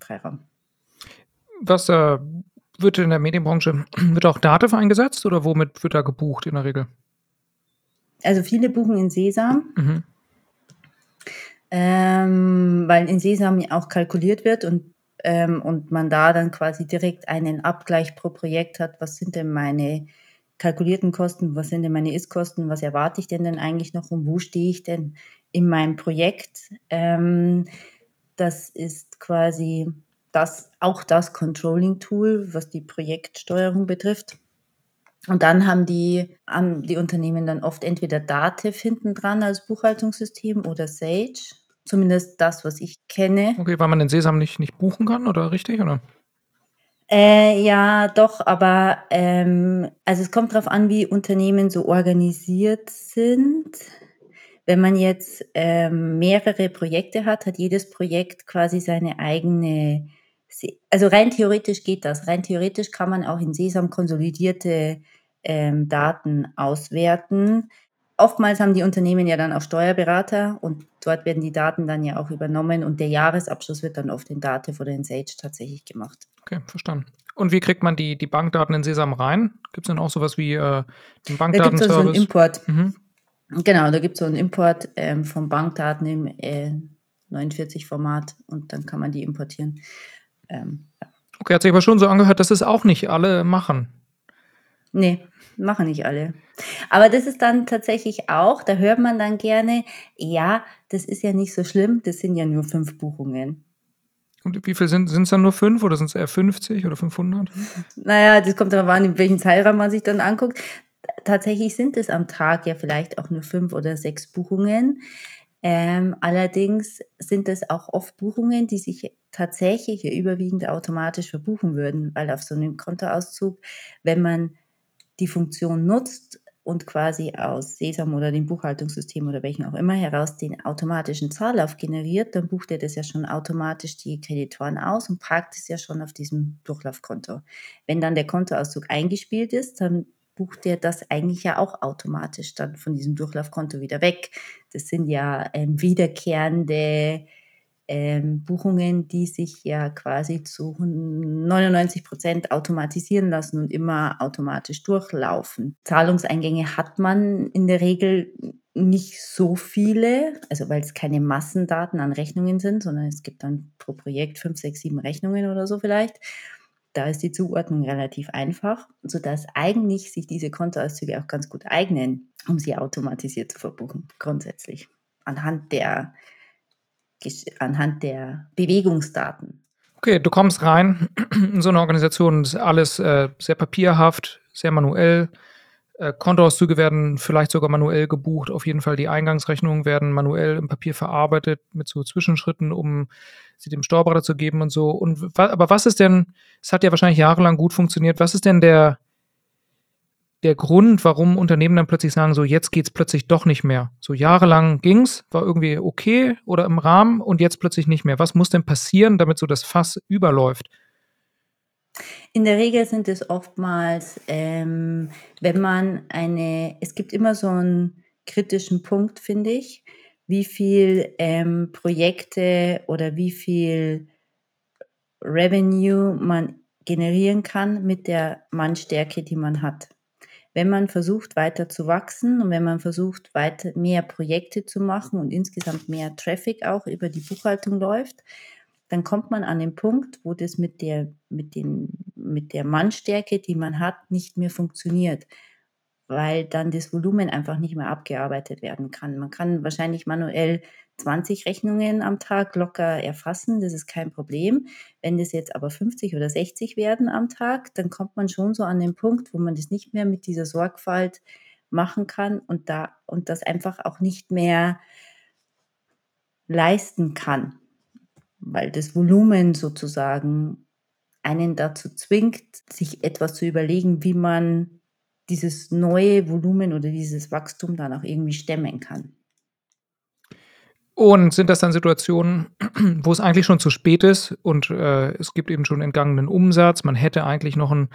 Freiraum. Was äh, wird in der Medienbranche, wird auch Dativ eingesetzt oder womit wird da gebucht in der Regel? Also viele buchen in Sesam, mhm. Ähm, weil in Sesam auch kalkuliert wird und, ähm, und man da dann quasi direkt einen Abgleich pro Projekt hat, was sind denn meine kalkulierten Kosten, was sind denn meine Ist-Kosten, was erwarte ich denn denn eigentlich noch und wo stehe ich denn in meinem Projekt. Ähm, das ist quasi das, auch das Controlling-Tool, was die Projektsteuerung betrifft. Und dann haben die, haben die Unternehmen dann oft entweder Dativ hinten dran als Buchhaltungssystem oder Sage. Zumindest das, was ich kenne. Okay, weil man den Sesam nicht, nicht buchen kann, oder richtig? Oder? Äh, ja, doch, aber ähm, also es kommt darauf an, wie Unternehmen so organisiert sind. Wenn man jetzt ähm, mehrere Projekte hat, hat jedes Projekt quasi seine eigene also rein theoretisch geht das. Rein theoretisch kann man auch in Sesam konsolidierte ähm, Daten auswerten. Oftmals haben die Unternehmen ja dann auch Steuerberater und dort werden die Daten dann ja auch übernommen und der Jahresabschluss wird dann oft in Dativ oder in Sage tatsächlich gemacht. Okay, verstanden. Und wie kriegt man die, die Bankdaten in Sesam rein? Gibt es dann auch sowas wie äh, den Bankdatenservice? Da gibt es so einen Import. Mhm. Genau, da gibt es so einen Import ähm, von Bankdaten im äh, 49-Format und dann kann man die importieren. Ähm, ja. Okay, hat sich aber schon so angehört, dass es auch nicht alle machen. Nee, machen nicht alle. Aber das ist dann tatsächlich auch, da hört man dann gerne, ja, das ist ja nicht so schlimm, das sind ja nur fünf Buchungen. Und wie viel sind es dann nur fünf oder sind es eher 50 oder 500? Naja, das kommt darauf an, in welchem Zeitraum man sich dann anguckt. Tatsächlich sind es am Tag ja vielleicht auch nur fünf oder sechs Buchungen. Ähm, allerdings sind es auch oft Buchungen, die sich tatsächlich überwiegend automatisch verbuchen würden, weil auf so einem Kontoauszug, wenn man die Funktion nutzt und quasi aus Sesam oder dem Buchhaltungssystem oder welchen auch immer heraus den automatischen Zahllauf generiert, dann bucht er das ja schon automatisch die Kreditoren aus und parkt es ja schon auf diesem Durchlaufkonto. Wenn dann der Kontoauszug eingespielt ist, dann bucht er das eigentlich ja auch automatisch dann von diesem Durchlaufkonto wieder weg. Das sind ja ähm, wiederkehrende ähm, Buchungen, die sich ja quasi zu 99 Prozent automatisieren lassen und immer automatisch durchlaufen. Zahlungseingänge hat man in der Regel nicht so viele, also weil es keine Massendaten an Rechnungen sind, sondern es gibt dann pro Projekt fünf, sechs, sieben Rechnungen oder so vielleicht. Da ist die Zuordnung relativ einfach, sodass eigentlich sich diese Kontoauszüge auch ganz gut eignen, um sie automatisiert zu verbuchen, grundsätzlich. Anhand der, anhand der Bewegungsdaten. Okay, du kommst rein in so eine Organisation, ist alles äh, sehr papierhaft, sehr manuell. Äh, Kontoauszüge werden vielleicht sogar manuell gebucht. Auf jeden Fall die Eingangsrechnungen werden manuell im Papier verarbeitet mit so Zwischenschritten, um sie dem Steuerberater zu geben und so. Und aber was ist denn? Es hat ja wahrscheinlich jahrelang gut funktioniert. Was ist denn der der Grund, warum Unternehmen dann plötzlich sagen, so jetzt geht's plötzlich doch nicht mehr. So jahrelang ging's, war irgendwie okay oder im Rahmen und jetzt plötzlich nicht mehr. Was muss denn passieren, damit so das Fass überläuft? In der Regel sind es oftmals, ähm, wenn man eine, es gibt immer so ein kritischen Punkt, finde ich, wie viel ähm, Projekte oder wie viel Revenue man generieren kann mit der Mannstärke, die man hat. Wenn man versucht, weiter zu wachsen und wenn man versucht, weiter mehr Projekte zu machen und insgesamt mehr Traffic auch über die Buchhaltung läuft, dann kommt man an den Punkt, wo das mit der, mit den, mit der Mannstärke, die man hat, nicht mehr funktioniert weil dann das Volumen einfach nicht mehr abgearbeitet werden kann. Man kann wahrscheinlich manuell 20 Rechnungen am Tag locker erfassen, das ist kein Problem. Wenn das jetzt aber 50 oder 60 werden am Tag, dann kommt man schon so an den Punkt, wo man das nicht mehr mit dieser Sorgfalt machen kann und da und das einfach auch nicht mehr leisten kann, weil das Volumen sozusagen einen dazu zwingt, sich etwas zu überlegen, wie man dieses neue Volumen oder dieses Wachstum dann auch irgendwie stemmen kann. Und sind das dann Situationen, wo es eigentlich schon zu spät ist und äh, es gibt eben schon entgangenen Umsatz, man hätte eigentlich noch ein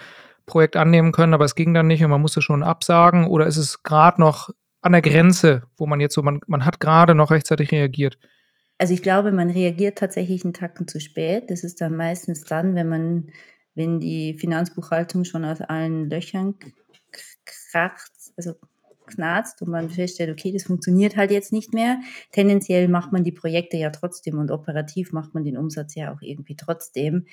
Projekt annehmen können, aber es ging dann nicht und man musste schon absagen? Oder ist es gerade noch an der Grenze, wo man jetzt so, man, man hat gerade noch rechtzeitig reagiert? Also ich glaube, man reagiert tatsächlich einen Tacken zu spät. Das ist dann meistens dann, wenn man, wenn die Finanzbuchhaltung schon aus allen Löchern kracht, also knarzt und man feststellt, okay, das funktioniert halt jetzt nicht mehr. Tendenziell macht man die Projekte ja trotzdem und operativ macht man den Umsatz ja auch irgendwie trotzdem.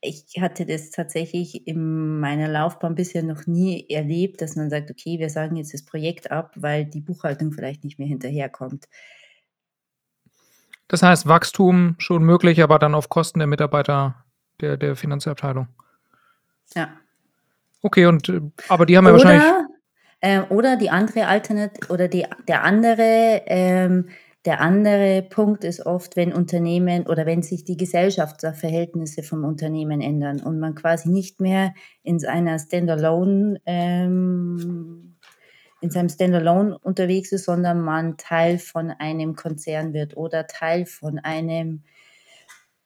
Ich hatte das tatsächlich in meiner Laufbahn bisher noch nie erlebt, dass man sagt, okay, wir sagen jetzt das Projekt ab, weil die Buchhaltung vielleicht nicht mehr hinterherkommt. Das heißt, Wachstum schon möglich, aber dann auf Kosten der Mitarbeiter der, der Finanzabteilung. Ja. Okay, und äh, aber die haben ja wahrscheinlich. Ähm, oder die andere Alternative oder die, der andere ähm, der andere Punkt ist oft, wenn Unternehmen oder wenn sich die Gesellschaftsverhältnisse vom Unternehmen ändern und man quasi nicht mehr in seiner Standalone ähm, in seinem Standalone unterwegs ist, sondern man Teil von einem Konzern wird oder Teil von einem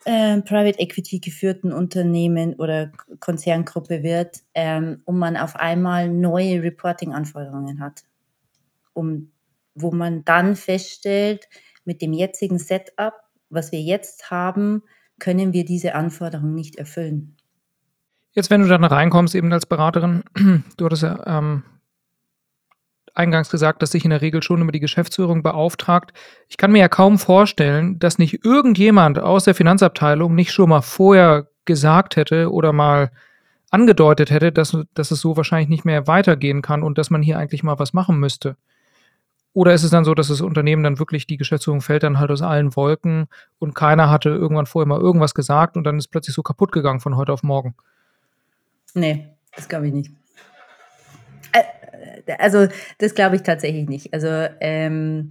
äh, Private Equity geführten Unternehmen oder Konzerngruppe wird ähm, und man auf einmal neue Reporting-Anforderungen hat, um, wo man dann feststellt, mit dem jetzigen Setup, was wir jetzt haben, können wir diese Anforderungen nicht erfüllen. Jetzt, wenn du dann reinkommst, eben als Beraterin, du hattest ja ähm, eingangs gesagt, dass sich in der Regel schon immer die Geschäftsführung beauftragt. Ich kann mir ja kaum vorstellen, dass nicht irgendjemand aus der Finanzabteilung nicht schon mal vorher gesagt hätte oder mal angedeutet hätte, dass, dass es so wahrscheinlich nicht mehr weitergehen kann und dass man hier eigentlich mal was machen müsste. Oder ist es dann so, dass das Unternehmen dann wirklich, die Geschäftsführung fällt dann halt aus allen Wolken und keiner hatte irgendwann vorher mal irgendwas gesagt und dann ist plötzlich so kaputt gegangen von heute auf morgen? Nee, das glaube ich nicht also das glaube ich tatsächlich nicht. Also ähm,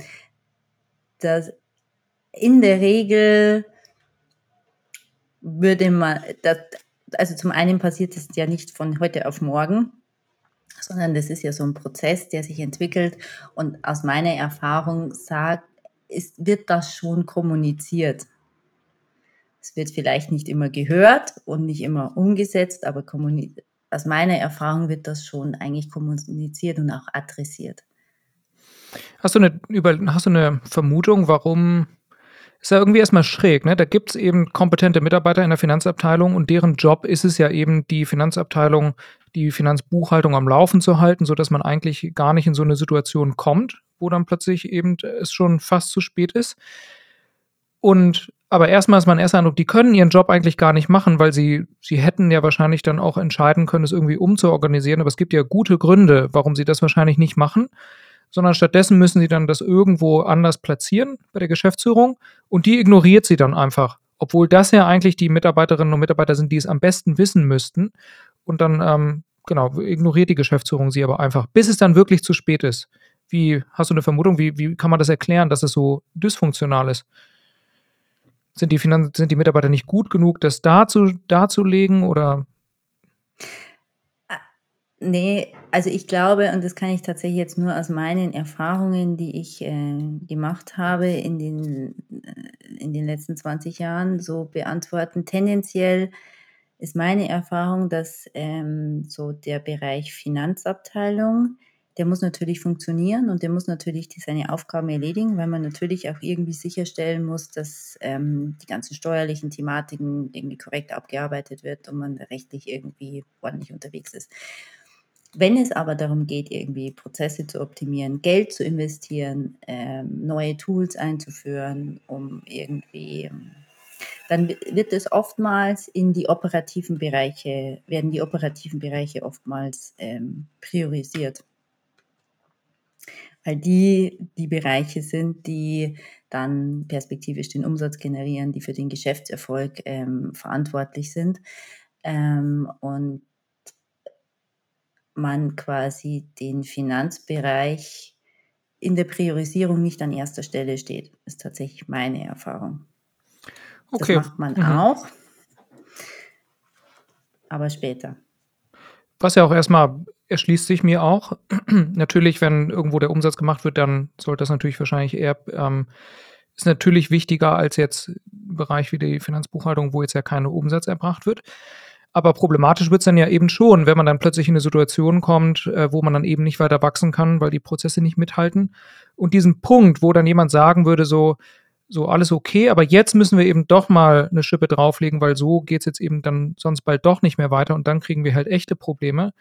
das in der Regel würde man, das, also zum einen passiert es ja nicht von heute auf morgen, sondern das ist ja so ein Prozess, der sich entwickelt und aus meiner Erfahrung sagt, ist, wird das schon kommuniziert. Es wird vielleicht nicht immer gehört und nicht immer umgesetzt, aber kommuniziert aus meiner Erfahrung wird das schon eigentlich kommuniziert und auch adressiert. Hast du eine, über, hast du eine Vermutung, warum ist ja irgendwie erstmal schräg, ne? Da gibt es eben kompetente Mitarbeiter in der Finanzabteilung und deren Job ist es ja eben, die Finanzabteilung, die Finanzbuchhaltung am Laufen zu halten, sodass man eigentlich gar nicht in so eine Situation kommt, wo dann plötzlich eben es schon fast zu spät ist. Und aber erstmal ist mein erster Eindruck, die können ihren Job eigentlich gar nicht machen, weil sie, sie hätten ja wahrscheinlich dann auch entscheiden können, es irgendwie umzuorganisieren. Aber es gibt ja gute Gründe, warum sie das wahrscheinlich nicht machen, sondern stattdessen müssen sie dann das irgendwo anders platzieren bei der Geschäftsführung und die ignoriert sie dann einfach. Obwohl das ja eigentlich die Mitarbeiterinnen und Mitarbeiter sind, die es am besten wissen müssten. Und dann, ähm, genau, ignoriert die Geschäftsführung sie aber einfach, bis es dann wirklich zu spät ist. Wie, hast du eine Vermutung, wie, wie kann man das erklären, dass es so dysfunktional ist? Sind die, Finanz sind die Mitarbeiter nicht gut genug, das dazu, darzulegen oder? Ah, nee, also ich glaube, und das kann ich tatsächlich jetzt nur aus meinen Erfahrungen, die ich äh, gemacht habe in den, äh, in den letzten 20 Jahren, so beantworten. Tendenziell ist meine Erfahrung, dass ähm, so der Bereich Finanzabteilung der muss natürlich funktionieren und der muss natürlich seine Aufgaben erledigen, weil man natürlich auch irgendwie sicherstellen muss, dass ähm, die ganzen steuerlichen Thematiken irgendwie korrekt abgearbeitet wird und man rechtlich irgendwie ordentlich unterwegs ist. Wenn es aber darum geht, irgendwie Prozesse zu optimieren, Geld zu investieren, ähm, neue Tools einzuführen, um irgendwie, ähm, dann wird es oftmals in die operativen Bereiche, werden die operativen Bereiche oftmals ähm, priorisiert. Weil die die Bereiche sind, die dann perspektivisch den Umsatz generieren, die für den Geschäftserfolg ähm, verantwortlich sind. Ähm, und man quasi den Finanzbereich in der Priorisierung nicht an erster Stelle steht. Das ist tatsächlich meine Erfahrung. Okay. Das macht man mhm. auch, aber später. Was ja auch erstmal erschließt sich mir auch. natürlich, wenn irgendwo der Umsatz gemacht wird, dann sollte das natürlich wahrscheinlich eher, ähm, ist natürlich wichtiger als jetzt ein Bereich wie die Finanzbuchhaltung, wo jetzt ja kein Umsatz erbracht wird. Aber problematisch wird es dann ja eben schon, wenn man dann plötzlich in eine Situation kommt, äh, wo man dann eben nicht weiter wachsen kann, weil die Prozesse nicht mithalten. Und diesen Punkt, wo dann jemand sagen würde, so, so alles okay, aber jetzt müssen wir eben doch mal eine Schippe drauflegen, weil so geht es jetzt eben dann sonst bald doch nicht mehr weiter und dann kriegen wir halt echte Probleme.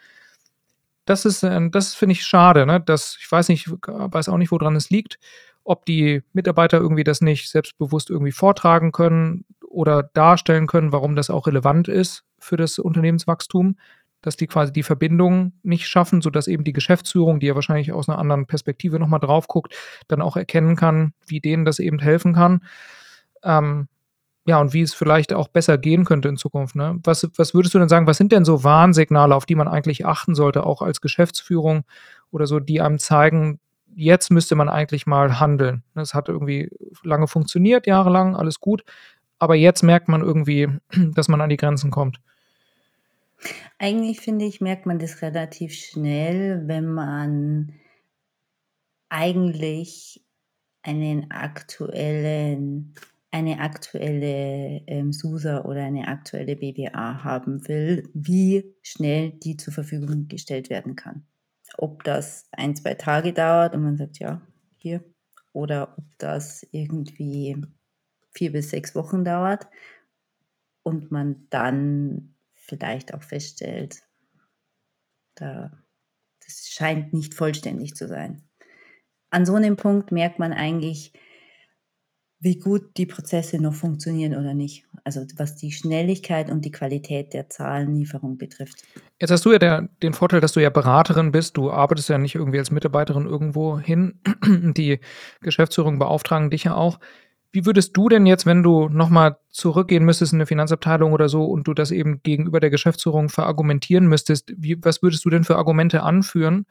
Das ist, äh, das finde ich schade, ne? Das, ich weiß nicht, weiß auch nicht, woran es liegt, ob die Mitarbeiter irgendwie das nicht selbstbewusst irgendwie vortragen können oder darstellen können, warum das auch relevant ist für das Unternehmenswachstum, dass die quasi die Verbindung nicht schaffen, sodass eben die Geschäftsführung, die ja wahrscheinlich aus einer anderen Perspektive nochmal drauf guckt, dann auch erkennen kann, wie denen das eben helfen kann. Ähm, ja, und wie es vielleicht auch besser gehen könnte in Zukunft. Ne? Was, was würdest du denn sagen, was sind denn so Warnsignale, auf die man eigentlich achten sollte, auch als Geschäftsführung oder so, die einem zeigen, jetzt müsste man eigentlich mal handeln. Es hat irgendwie lange funktioniert, jahrelang, alles gut, aber jetzt merkt man irgendwie, dass man an die Grenzen kommt. Eigentlich finde ich, merkt man das relativ schnell, wenn man eigentlich einen aktuellen, eine aktuelle ähm, SUSA oder eine aktuelle BBA haben will, wie schnell die zur Verfügung gestellt werden kann. Ob das ein, zwei Tage dauert und man sagt, ja, hier, oder ob das irgendwie vier bis sechs Wochen dauert und man dann vielleicht auch feststellt, da, das scheint nicht vollständig zu sein. An so einem Punkt merkt man eigentlich, wie gut die Prozesse noch funktionieren oder nicht. Also was die Schnelligkeit und die Qualität der Zahlenlieferung betrifft. Jetzt hast du ja der, den Vorteil, dass du ja Beraterin bist. Du arbeitest ja nicht irgendwie als Mitarbeiterin irgendwo hin. Die Geschäftsführung beauftragen dich ja auch. Wie würdest du denn jetzt, wenn du nochmal zurückgehen müsstest in eine Finanzabteilung oder so und du das eben gegenüber der Geschäftsführung verargumentieren müsstest, wie, was würdest du denn für Argumente anführen,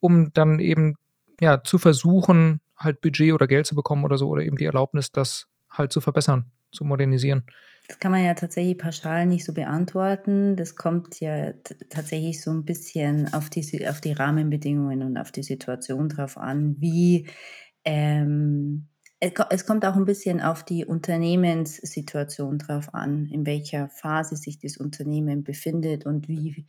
um dann eben ja zu versuchen, halt Budget oder Geld zu bekommen oder so oder eben die Erlaubnis, das halt zu verbessern, zu modernisieren? Das kann man ja tatsächlich pauschal nicht so beantworten. Das kommt ja tatsächlich so ein bisschen auf die, auf die Rahmenbedingungen und auf die Situation drauf an, wie ähm, es kommt auch ein bisschen auf die Unternehmenssituation drauf an, in welcher Phase sich das Unternehmen befindet und wie,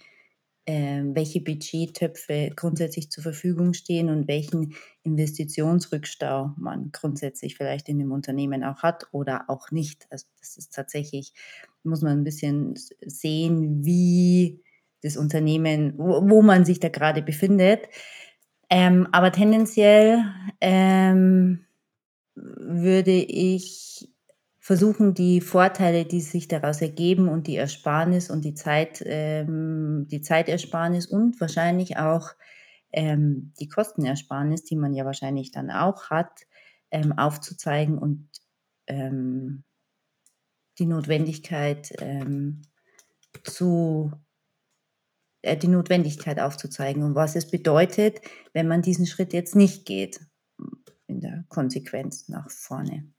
welche Budgettöpfe grundsätzlich zur Verfügung stehen und welchen Investitionsrückstau man grundsätzlich vielleicht in dem Unternehmen auch hat oder auch nicht. Also das ist tatsächlich, muss man ein bisschen sehen, wie das Unternehmen, wo, wo man sich da gerade befindet. Ähm, aber tendenziell ähm, würde ich versuchen, die Vorteile, die sich daraus ergeben und die Ersparnis und die Zeit, ähm, die Zeitersparnis und wahrscheinlich auch ähm, die Kostenersparnis, die man ja wahrscheinlich dann auch hat, ähm, aufzuzeigen und ähm, die Notwendigkeit ähm, zu äh, die Notwendigkeit aufzuzeigen und was es bedeutet, wenn man diesen Schritt jetzt nicht geht in der Konsequenz nach vorne.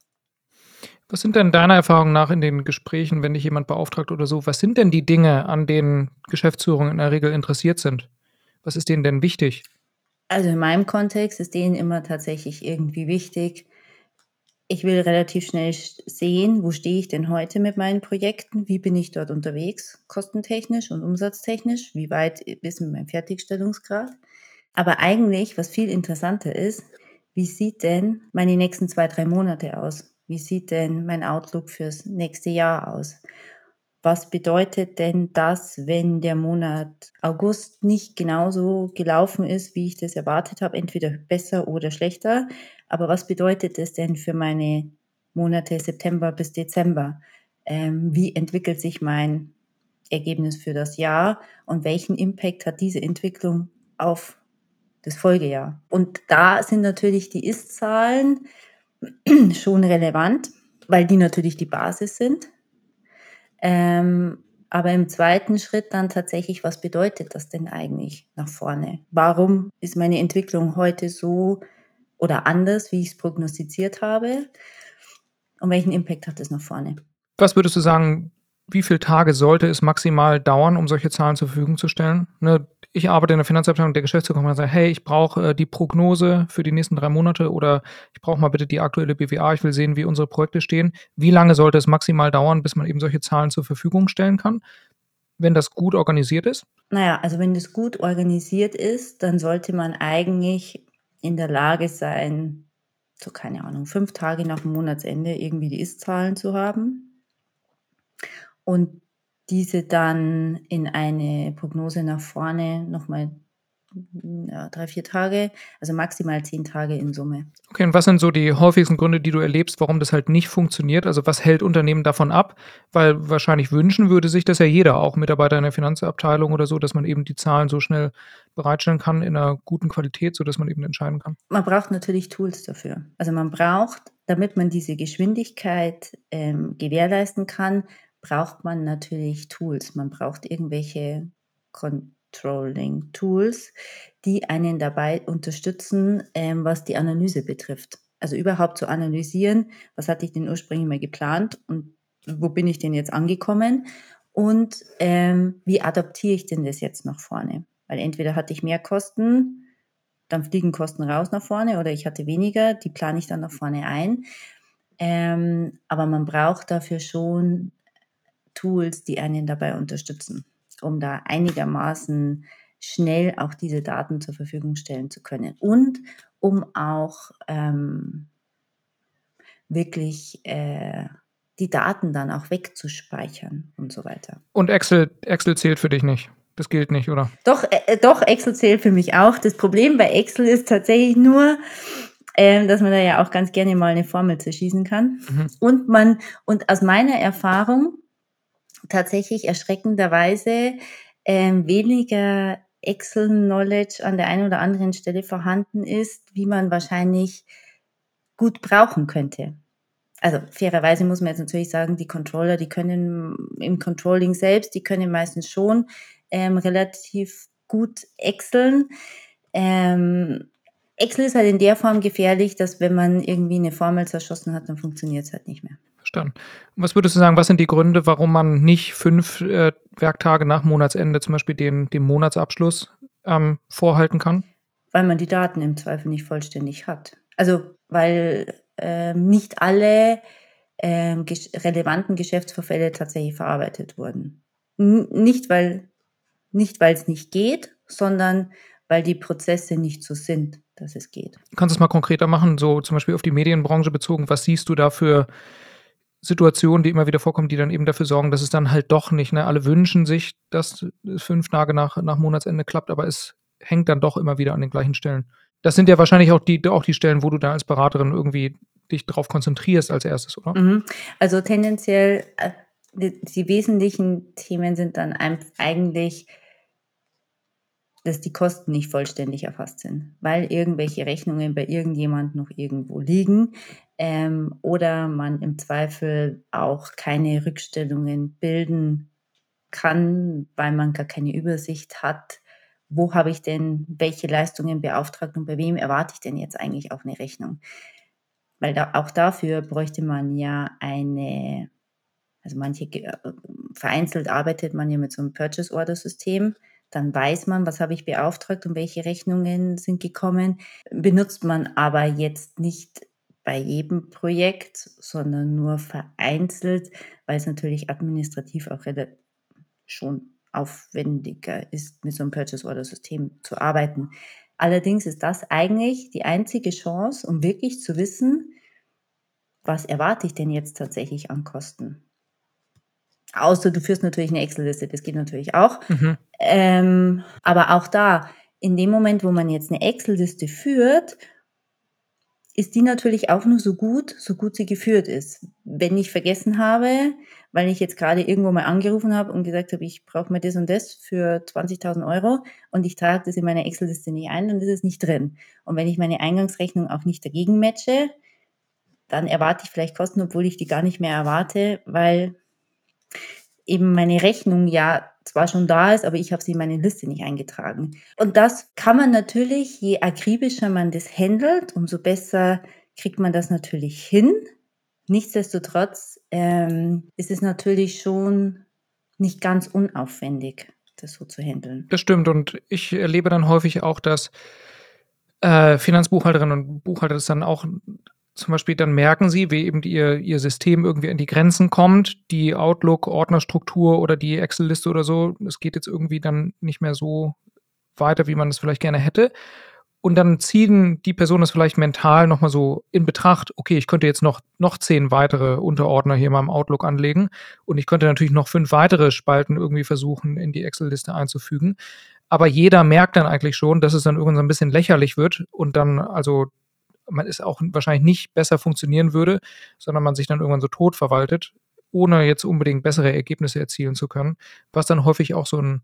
Was sind denn deiner Erfahrung nach in den Gesprächen, wenn dich jemand beauftragt oder so, was sind denn die Dinge, an denen Geschäftsführungen in der Regel interessiert sind? Was ist denen denn wichtig? Also in meinem Kontext ist denen immer tatsächlich irgendwie wichtig. Ich will relativ schnell sehen, wo stehe ich denn heute mit meinen Projekten, wie bin ich dort unterwegs, kostentechnisch und umsatztechnisch, wie weit ist mit meinem Fertigstellungsgrad. Aber eigentlich, was viel interessanter ist, wie sieht denn meine nächsten zwei, drei Monate aus? Wie sieht denn mein Outlook fürs nächste Jahr aus? Was bedeutet denn das, wenn der Monat August nicht genauso gelaufen ist, wie ich das erwartet habe, entweder besser oder schlechter? Aber was bedeutet das denn für meine Monate September bis Dezember? Ähm, wie entwickelt sich mein Ergebnis für das Jahr und welchen Impact hat diese Entwicklung auf das Folgejahr? Und da sind natürlich die Ist-Zahlen schon relevant, weil die natürlich die Basis sind. Ähm, aber im zweiten Schritt dann tatsächlich, was bedeutet das denn eigentlich nach vorne? Warum ist meine Entwicklung heute so oder anders, wie ich es prognostiziert habe? Und welchen Impact hat es nach vorne? Was würdest du sagen, wie viele Tage sollte es maximal dauern, um solche Zahlen zur Verfügung zu stellen? Ne, ich arbeite in der Finanzabteilung, der Geschäftsführer kommt und sagt, hey, ich brauche äh, die Prognose für die nächsten drei Monate oder ich brauche mal bitte die aktuelle BWA, ich will sehen, wie unsere Projekte stehen. Wie lange sollte es maximal dauern, bis man eben solche Zahlen zur Verfügung stellen kann, wenn das gut organisiert ist? Naja, also wenn das gut organisiert ist, dann sollte man eigentlich in der Lage sein, so keine Ahnung, fünf Tage nach dem Monatsende irgendwie die Ist-Zahlen zu haben und diese dann in eine Prognose nach vorne nochmal ja, drei, vier Tage, also maximal zehn Tage in Summe. Okay, und was sind so die häufigsten Gründe, die du erlebst, warum das halt nicht funktioniert? Also was hält Unternehmen davon ab? Weil wahrscheinlich wünschen würde sich das ja jeder, auch Mitarbeiter in der Finanzabteilung oder so, dass man eben die Zahlen so schnell bereitstellen kann in einer guten Qualität, sodass man eben entscheiden kann. Man braucht natürlich Tools dafür. Also man braucht, damit man diese Geschwindigkeit ähm, gewährleisten kann, braucht man natürlich Tools. Man braucht irgendwelche Controlling-Tools, die einen dabei unterstützen, ähm, was die Analyse betrifft. Also überhaupt zu analysieren, was hatte ich denn ursprünglich mal geplant und wo bin ich denn jetzt angekommen und ähm, wie adaptiere ich denn das jetzt nach vorne? Weil entweder hatte ich mehr Kosten, dann fliegen Kosten raus nach vorne oder ich hatte weniger, die plane ich dann nach vorne ein. Ähm, aber man braucht dafür schon Tools, die einen dabei unterstützen, um da einigermaßen schnell auch diese Daten zur Verfügung stellen zu können und um auch ähm, wirklich äh, die Daten dann auch wegzuspeichern und so weiter. Und Excel, Excel zählt für dich nicht. Das gilt nicht, oder? Doch, äh, doch, Excel zählt für mich auch. Das Problem bei Excel ist tatsächlich nur, ähm, dass man da ja auch ganz gerne mal eine Formel zerschießen kann. Mhm. Und man, und aus meiner Erfahrung, tatsächlich erschreckenderweise ähm, weniger Excel-Knowledge an der einen oder anderen Stelle vorhanden ist, wie man wahrscheinlich gut brauchen könnte. Also fairerweise muss man jetzt natürlich sagen, die Controller, die können im Controlling selbst, die können meistens schon ähm, relativ gut Exceln. Ähm, Excel ist halt in der Form gefährlich, dass wenn man irgendwie eine Formel zerschossen hat, dann funktioniert es halt nicht mehr. Verstanden. Was würdest du sagen, was sind die Gründe, warum man nicht fünf äh, Werktage nach Monatsende zum Beispiel den, den Monatsabschluss ähm, vorhalten kann? Weil man die Daten im Zweifel nicht vollständig hat. Also weil äh, nicht alle äh, ges relevanten Geschäftsvorfälle tatsächlich verarbeitet wurden. N nicht, weil nicht, weil es nicht geht, sondern weil die Prozesse nicht so sind, dass es geht. Kannst du es mal konkreter machen, so zum Beispiel auf die Medienbranche bezogen? Was siehst du da für Situationen, die immer wieder vorkommen, die dann eben dafür sorgen, dass es dann halt doch nicht, ne? Alle wünschen sich, dass es fünf Tage nach, nach Monatsende klappt, aber es hängt dann doch immer wieder an den gleichen Stellen. Das sind ja wahrscheinlich auch die, auch die Stellen, wo du da als Beraterin irgendwie dich darauf konzentrierst als erstes, oder? Mhm. Also tendenziell, äh, die, die, wesentlichen Themen sind dann eigentlich, dass die Kosten nicht vollständig erfasst sind, weil irgendwelche Rechnungen bei irgendjemand noch irgendwo liegen ähm, oder man im Zweifel auch keine Rückstellungen bilden kann, weil man gar keine Übersicht hat, wo habe ich denn welche Leistungen beauftragt und bei wem erwarte ich denn jetzt eigentlich auch eine Rechnung. Weil da, auch dafür bräuchte man ja eine, also manche äh, vereinzelt arbeitet man ja mit so einem Purchase Order System. Dann weiß man, was habe ich beauftragt und welche Rechnungen sind gekommen. Benutzt man aber jetzt nicht bei jedem Projekt, sondern nur vereinzelt, weil es natürlich administrativ auch schon aufwendiger ist, mit so einem Purchase Order System zu arbeiten. Allerdings ist das eigentlich die einzige Chance, um wirklich zu wissen, was erwarte ich denn jetzt tatsächlich an Kosten. Außer du führst natürlich eine Excel-Liste, das geht natürlich auch. Mhm. Ähm, aber auch da, in dem Moment, wo man jetzt eine Excel-Liste führt ist die natürlich auch nur so gut, so gut sie geführt ist. Wenn ich vergessen habe, weil ich jetzt gerade irgendwo mal angerufen habe und gesagt habe, ich brauche mir das und das für 20.000 Euro und ich trage das in meine Excel-Liste nicht ein, dann ist es nicht drin. Und wenn ich meine Eingangsrechnung auch nicht dagegen matche, dann erwarte ich vielleicht Kosten, obwohl ich die gar nicht mehr erwarte, weil eben meine Rechnung ja zwar schon da ist, aber ich habe sie in meine Liste nicht eingetragen. Und das kann man natürlich, je akribischer man das handelt, umso besser kriegt man das natürlich hin. Nichtsdestotrotz ähm, ist es natürlich schon nicht ganz unaufwendig, das so zu handeln. Das stimmt und ich erlebe dann häufig auch, dass äh, Finanzbuchhalterinnen und Buchhalter das dann auch zum Beispiel dann merken sie, wie eben ihr, ihr System irgendwie an die Grenzen kommt, die Outlook-Ordnerstruktur oder die Excel-Liste oder so, es geht jetzt irgendwie dann nicht mehr so weiter, wie man es vielleicht gerne hätte. Und dann ziehen die Personen es vielleicht mental nochmal so in Betracht, okay, ich könnte jetzt noch, noch zehn weitere Unterordner hier in meinem Outlook anlegen und ich könnte natürlich noch fünf weitere Spalten irgendwie versuchen, in die Excel-Liste einzufügen. Aber jeder merkt dann eigentlich schon, dass es dann irgendwann so ein bisschen lächerlich wird und dann also man es auch wahrscheinlich nicht besser funktionieren würde, sondern man sich dann irgendwann so tot verwaltet, ohne jetzt unbedingt bessere Ergebnisse erzielen zu können, was dann häufig auch so ein,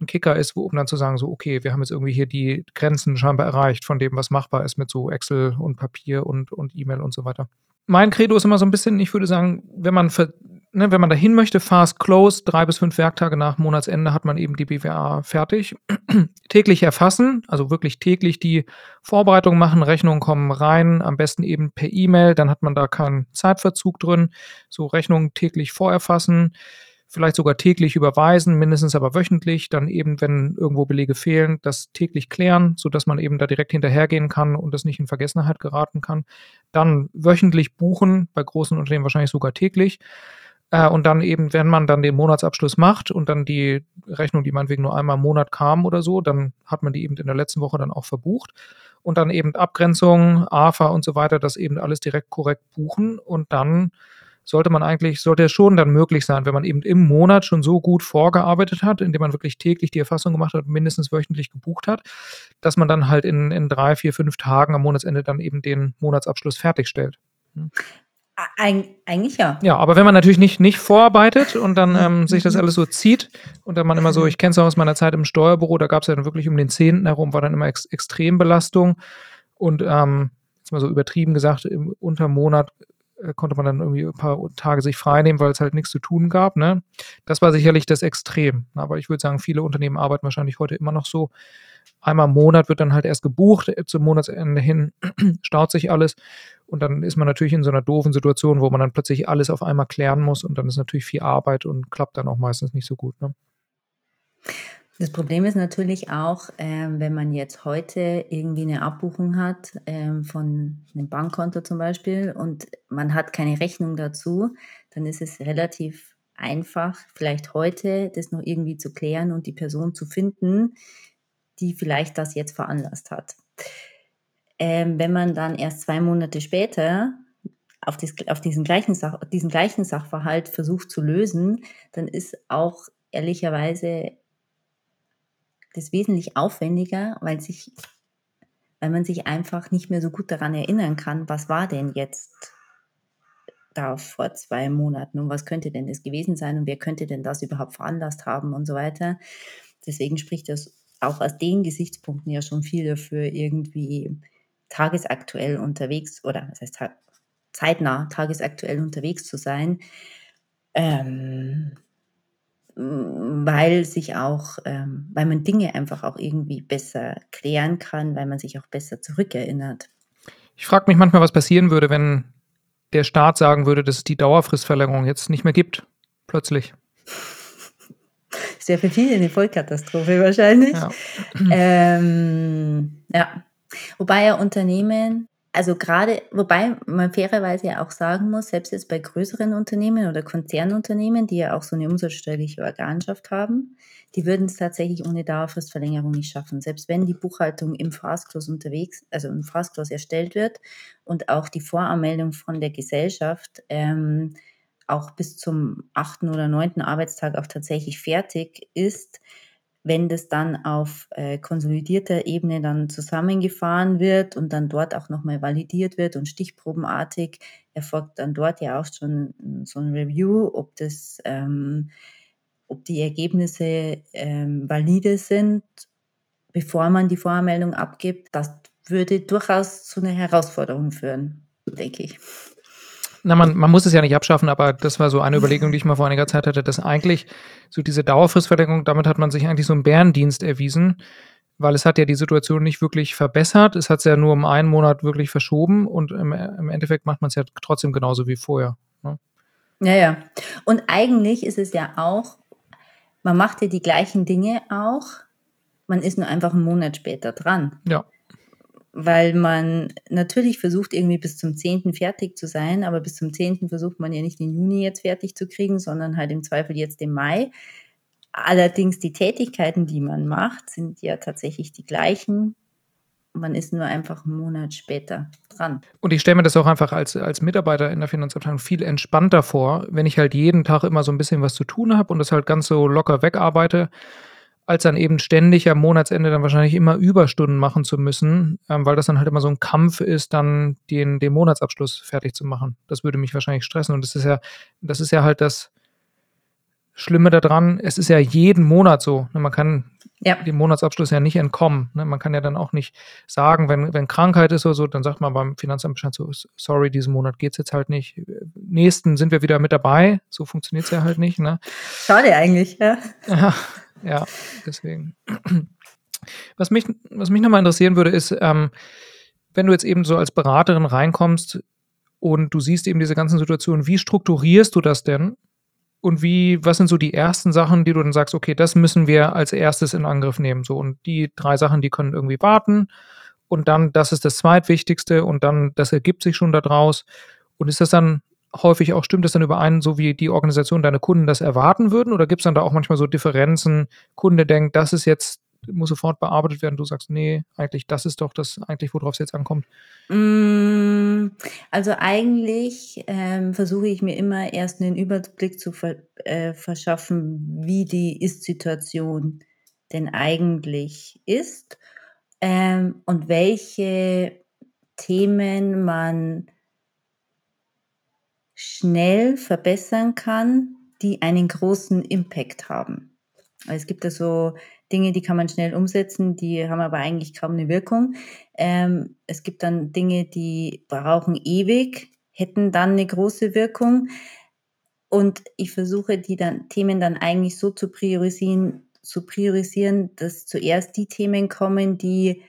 ein Kicker ist, um dann zu sagen, so, okay, wir haben jetzt irgendwie hier die Grenzen scheinbar erreicht von dem, was machbar ist mit so Excel und Papier und, und E-Mail und so weiter. Mein Credo ist immer so ein bisschen, ich würde sagen, wenn man ne, wenn man dahin möchte, fast close, drei bis fünf Werktage nach Monatsende hat man eben die BWA fertig. täglich erfassen, also wirklich täglich die Vorbereitung machen, Rechnungen kommen rein, am besten eben per E-Mail, dann hat man da keinen Zeitverzug drin. So Rechnungen täglich vorerfassen, vielleicht sogar täglich überweisen, mindestens aber wöchentlich, dann eben, wenn irgendwo Belege fehlen, das täglich klären, sodass man eben da direkt hinterhergehen kann und das nicht in Vergessenheit geraten kann. Dann wöchentlich buchen, bei großen Unternehmen wahrscheinlich sogar täglich äh, und dann eben, wenn man dann den Monatsabschluss macht und dann die Rechnung, die meinetwegen nur einmal im Monat kam oder so, dann hat man die eben in der letzten Woche dann auch verbucht. Und dann eben Abgrenzung, AFA und so weiter, das eben alles direkt korrekt buchen. Und dann sollte man eigentlich, sollte es schon dann möglich sein, wenn man eben im Monat schon so gut vorgearbeitet hat, indem man wirklich täglich die Erfassung gemacht hat, mindestens wöchentlich gebucht hat, dass man dann halt in, in drei, vier, fünf Tagen am Monatsende dann eben den Monatsabschluss fertigstellt. Eig eigentlich ja. Ja, aber wenn man natürlich nicht, nicht vorarbeitet und dann ähm, sich das alles so zieht und dann man immer so, ich kenne es auch aus meiner Zeit im Steuerbüro, da gab es ja dann wirklich um den Zehnten herum, war dann immer Ex Extrembelastung und ähm, jetzt mal so übertrieben gesagt, im Untermonat äh, konnte man dann irgendwie ein paar Tage sich freinehmen, weil es halt nichts zu tun gab. Ne? Das war sicherlich das Extrem. Aber ich würde sagen, viele Unternehmen arbeiten wahrscheinlich heute immer noch so. Einmal im Monat wird dann halt erst gebucht, zum Monatsende hin staut sich alles und dann ist man natürlich in so einer doofen Situation, wo man dann plötzlich alles auf einmal klären muss und dann ist natürlich viel Arbeit und klappt dann auch meistens nicht so gut. Ne? Das Problem ist natürlich auch, ähm, wenn man jetzt heute irgendwie eine Abbuchung hat ähm, von einem Bankkonto zum Beispiel und man hat keine Rechnung dazu, dann ist es relativ einfach, vielleicht heute das noch irgendwie zu klären und die Person zu finden, die vielleicht das jetzt veranlasst hat ähm, wenn man dann erst zwei Monate später auf, dies, auf diesen, gleichen Sach, diesen gleichen Sachverhalt versucht zu lösen, dann ist auch ehrlicherweise das wesentlich aufwendiger, weil sich weil man sich einfach nicht mehr so gut daran erinnern kann, was war denn jetzt da vor zwei Monaten und was könnte denn das gewesen sein und wer könnte denn das überhaupt veranlasst haben und so weiter. Deswegen spricht das auch aus den Gesichtspunkten ja schon viel dafür, irgendwie tagesaktuell unterwegs oder das heißt zeitnah tagesaktuell unterwegs zu sein, ähm, weil sich auch, ähm, weil man Dinge einfach auch irgendwie besser klären kann, weil man sich auch besser zurückerinnert. Ich frage mich manchmal, was passieren würde, wenn der Staat sagen würde, dass es die Dauerfristverlängerung jetzt nicht mehr gibt, plötzlich. Sehr für viele eine Vollkatastrophe wahrscheinlich. Ja. Ähm, ja. Wobei ja Unternehmen Also gerade, wobei man fairerweise ja auch sagen muss, selbst jetzt bei größeren Unternehmen oder Konzernunternehmen, die ja auch so eine umsatzsteuerliche Organschaft haben, die würden es tatsächlich ohne Dauerfristverlängerung nicht schaffen. Selbst wenn die Buchhaltung im Fastclose unterwegs, also im Fastclose erstellt wird und auch die Voranmeldung von der Gesellschaft ähm, auch bis zum achten oder neunten Arbeitstag auch tatsächlich fertig ist, wenn das dann auf äh, konsolidierter Ebene dann zusammengefahren wird und dann dort auch nochmal validiert wird und stichprobenartig erfolgt dann dort ja auch schon so ein Review, ob das, ähm, ob die Ergebnisse ähm, valide sind, bevor man die Voranmeldung abgibt. Das würde durchaus zu einer Herausforderung führen, denke ich. Na, man, man muss es ja nicht abschaffen, aber das war so eine Überlegung, die ich mal vor einiger Zeit hatte, dass eigentlich so diese Dauerfristverlängerung, damit hat man sich eigentlich so einen Bärendienst erwiesen, weil es hat ja die Situation nicht wirklich verbessert. Es hat es ja nur um einen Monat wirklich verschoben und im, im Endeffekt macht man es ja trotzdem genauso wie vorher. Ne? Ja, ja. Und eigentlich ist es ja auch, man macht ja die gleichen Dinge auch, man ist nur einfach einen Monat später dran. Ja weil man natürlich versucht, irgendwie bis zum 10. fertig zu sein, aber bis zum 10. versucht man ja nicht den Juni jetzt fertig zu kriegen, sondern halt im Zweifel jetzt im Mai. Allerdings die Tätigkeiten, die man macht, sind ja tatsächlich die gleichen. Man ist nur einfach einen Monat später dran. Und ich stelle mir das auch einfach als, als Mitarbeiter in der Finanzabteilung viel entspannter vor, wenn ich halt jeden Tag immer so ein bisschen was zu tun habe und das halt ganz so locker wegarbeite als dann eben ständig am Monatsende dann wahrscheinlich immer Überstunden machen zu müssen, ähm, weil das dann halt immer so ein Kampf ist, dann den, den Monatsabschluss fertig zu machen. Das würde mich wahrscheinlich stressen. Und das ist ja, das ist ja halt das Schlimme daran, es ist ja jeden Monat so. Ne? Man kann ja. dem Monatsabschluss ja nicht entkommen. Ne? Man kann ja dann auch nicht sagen, wenn, wenn Krankheit ist oder so, dann sagt man beim Finanzamt Bescheid so, sorry, diesen Monat geht es jetzt halt nicht. Nächsten sind wir wieder mit dabei. So funktioniert es ja halt nicht. Ne? Schade eigentlich, ja. ja ja, deswegen. Was mich, was mich nochmal interessieren würde, ist, ähm, wenn du jetzt eben so als Beraterin reinkommst und du siehst eben diese ganzen Situationen, wie strukturierst du das denn? Und wie, was sind so die ersten Sachen, die du dann sagst, okay, das müssen wir als erstes in Angriff nehmen? So, und die drei Sachen, die können irgendwie warten. Und dann, das ist das zweitwichtigste und dann, das ergibt sich schon daraus. Und ist das dann häufig auch, stimmt das dann überein, so wie die Organisation deine Kunden das erwarten würden? Oder gibt es dann da auch manchmal so Differenzen? Kunde denkt, das ist jetzt, muss sofort bearbeitet werden. Du sagst, nee, eigentlich, das ist doch das, eigentlich, worauf es jetzt ankommt. Mm, also eigentlich ähm, versuche ich mir immer erst einen Überblick zu ver äh, verschaffen, wie die Ist-Situation denn eigentlich ist ähm, und welche Themen man schnell verbessern kann, die einen großen Impact haben. Also es gibt da so Dinge, die kann man schnell umsetzen, die haben aber eigentlich kaum eine Wirkung. Ähm, es gibt dann Dinge, die brauchen ewig, hätten dann eine große Wirkung. Und ich versuche die dann, Themen dann eigentlich so zu priorisieren, zu priorisieren, dass zuerst die Themen kommen, die